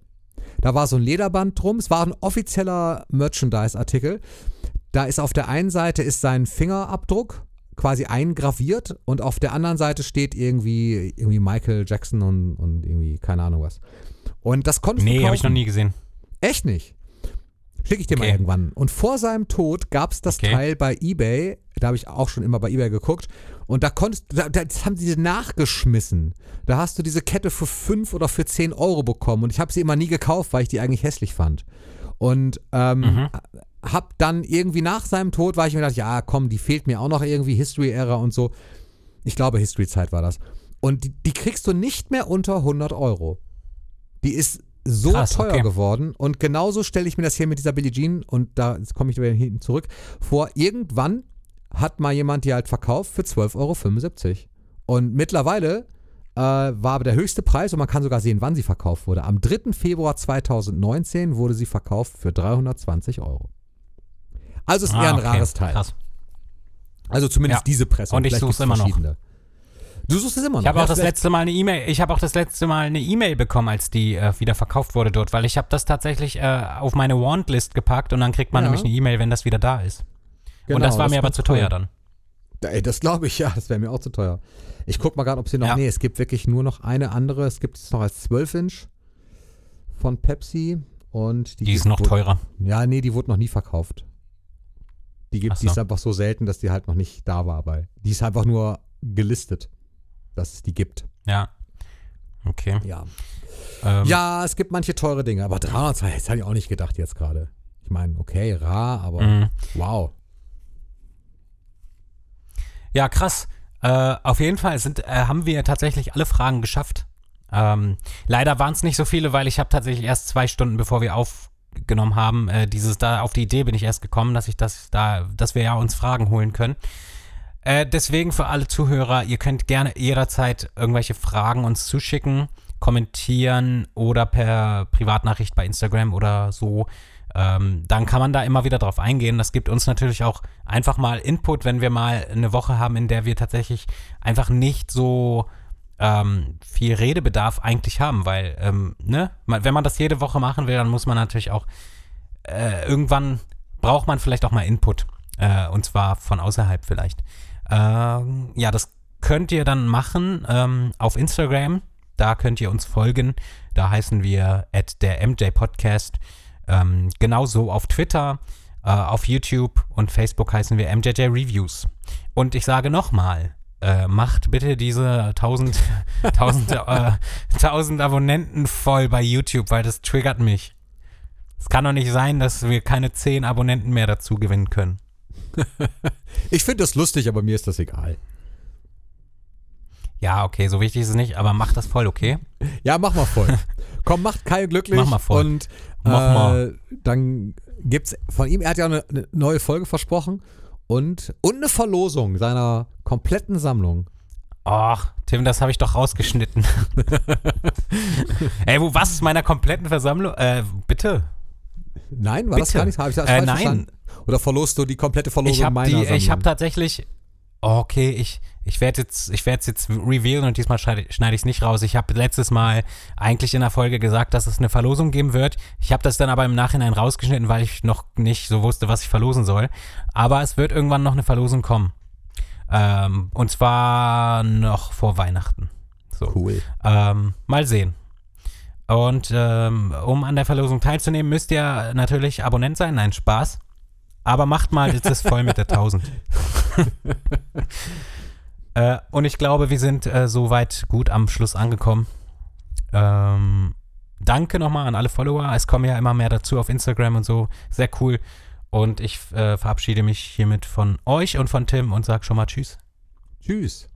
Da war so ein Lederband drum, es war ein offizieller Merchandise-Artikel. Da ist auf der einen Seite ist sein Fingerabdruck quasi eingraviert und auf der anderen Seite steht irgendwie, irgendwie Michael Jackson und, und irgendwie keine Ahnung was. Und das konntest du Nee, kaufen. habe ich noch nie gesehen. Echt nicht? Schicke ich dir mal Okay. irgendwann. Und vor seinem Tod gab es das Okay. Teil bei Ebay. Da habe ich auch schon immer bei Ebay geguckt. Und da konntest da- das haben sie nachgeschmissen. Da hast du diese Kette für 5 oder für 10 Euro bekommen. Und ich habe sie immer nie gekauft, weil ich die eigentlich hässlich fand. Und ähm, Mhm. hab dann irgendwie nach seinem Tod, war ich mir gedacht, ja komm, die fehlt mir auch noch irgendwie, History-Ära und so. Ich glaube, History-Zeit war das. Und die, die kriegst du nicht mehr unter 100 Euro. Die ist so Krass, teuer okay. geworden. Und genauso stelle ich mir das hier mit dieser Billie Jean, und da komme ich wieder hinten zurück, vor. Irgendwann hat mal jemand die halt verkauft für 12,75 Euro. Und mittlerweile äh, war aber der höchste Preis, und man kann sogar sehen, wann sie verkauft wurde. Am 3. Februar 2019 wurde sie verkauft für 320 Euro. Also ist eher ein Ah, okay. rares Teil. Krass. Also zumindest Ja. diese Presse. Und ich such's gibt's immer noch. Du suchst es immer noch. Ich habe auch das letzte Mal eine E-Mail, ich habe auch das letzte Mal eine E-Mail bekommen, als die äh, wieder verkauft wurde dort, weil ich habe das tatsächlich äh, auf meine Wantlist gepackt und dann kriegt man Ja. nämlich eine E-Mail, wenn das wieder da ist. Genau, und das war mir aber zu teuer cool. dann. Da- Ey, das glaube ich, ja. Das wäre mir auch zu teuer. Ich guck mal gerade, ob sie noch. Ja. Nee, es gibt wirklich nur noch eine andere. Es gibt es noch als 12-Inch von Pepsi. Und die, Die ist noch wurde- teurer. Ja, nee, die wurde noch nie verkauft. Die gibt, die so. ist einfach so selten, dass die halt noch nicht da war. Weil die ist einfach nur gelistet, dass es die gibt. Ja. Okay. Ja. Ähm, Ja, es gibt manche teure Dinge, aber 302, das hätte ich auch nicht gedacht jetzt gerade. Ich meine, okay, rar, aber mhm. wow. Ja, krass. Äh, auf jeden Fall sind, äh, haben wir tatsächlich alle Fragen geschafft. Ähm, leider waren es nicht so viele, weil ich habe tatsächlich erst zwei Stunden, bevor wir aufgenommen haben, äh, dieses da auf die Idee bin ich erst gekommen, dass ich das da, dass wir ja uns Fragen holen können. Äh, deswegen für alle Zuhörer, ihr könnt gerne jederzeit irgendwelche Fragen uns zuschicken, kommentieren oder per Privatnachricht bei Instagram oder so. Ähm, dann kann man da immer wieder drauf eingehen. Das gibt uns natürlich auch einfach mal Input, wenn wir mal eine Woche haben, in der wir tatsächlich einfach nicht so ähm, viel Redebedarf eigentlich haben, weil, ähm, ne, wenn man das jede Woche machen will, dann muss man natürlich auch äh, irgendwann braucht man vielleicht auch mal Input. Äh, und zwar von außerhalb vielleicht. Ähm, ja, das könnt ihr dann machen ähm, auf Instagram. Da könnt ihr uns folgen. Da heißen wir at der MJ Podcast. Ähm, genauso auf Twitter, äh, auf YouTube und Facebook heißen wir MJJ Reviews. Und ich sage nochmal, äh, macht bitte diese 1000, 1000, [laughs] äh, 1000 Abonnenten voll bei YouTube, weil das triggert mich. Es kann doch nicht sein, dass wir keine 10 Abonnenten mehr dazu gewinnen können. Ich finde das lustig, aber mir ist das egal. Ja, okay, so wichtig ist es nicht, aber macht das voll, okay? Ja, mach mal voll. [laughs] Komm, macht Kai glücklich. Mach mal voll. Und Mach äh, mal. dann gibt's von ihm, er hat ja eine, eine neue Folge versprochen. und, und eine Verlosung seiner kompletten Sammlung. Ach, Tim, das habe ich doch rausgeschnitten. [laughs] Ey, wo was? Meiner kompletten Versammlung? Äh, bitte? Nein, war das Bitte. gar nicht? Habe ich das Äh, nein. verstanden? Oder verlost du die komplette Verlosung Ich habe meiner die, Sammlung? ich habe tatsächlich. Okay, ich, ich werde jetzt, ich werde es jetzt revealen und diesmal schneide, schneide ich es nicht raus. Ich habe letztes Mal eigentlich in der Folge gesagt, dass es eine Verlosung geben wird. Ich habe das dann aber im Nachhinein rausgeschnitten, weil ich noch nicht so wusste, was ich verlosen soll. Aber es wird irgendwann noch eine Verlosung kommen. Ähm, und zwar noch vor Weihnachten. So. Cool. Ähm, mal sehen. Und ähm, um an der Verlosung teilzunehmen, müsst ihr natürlich Abonnent sein. Nein, Spaß. Aber macht mal, jetzt ist voll mit der 1000. [laughs] äh, und ich glaube, wir sind äh, soweit gut am Schluss angekommen. Ähm, danke nochmal an alle Follower. Es kommen ja immer mehr dazu auf Instagram und so. Sehr cool. Und ich äh, verabschiede mich hiermit von euch und von Tim und sage schon mal Tschüss. Tschüss.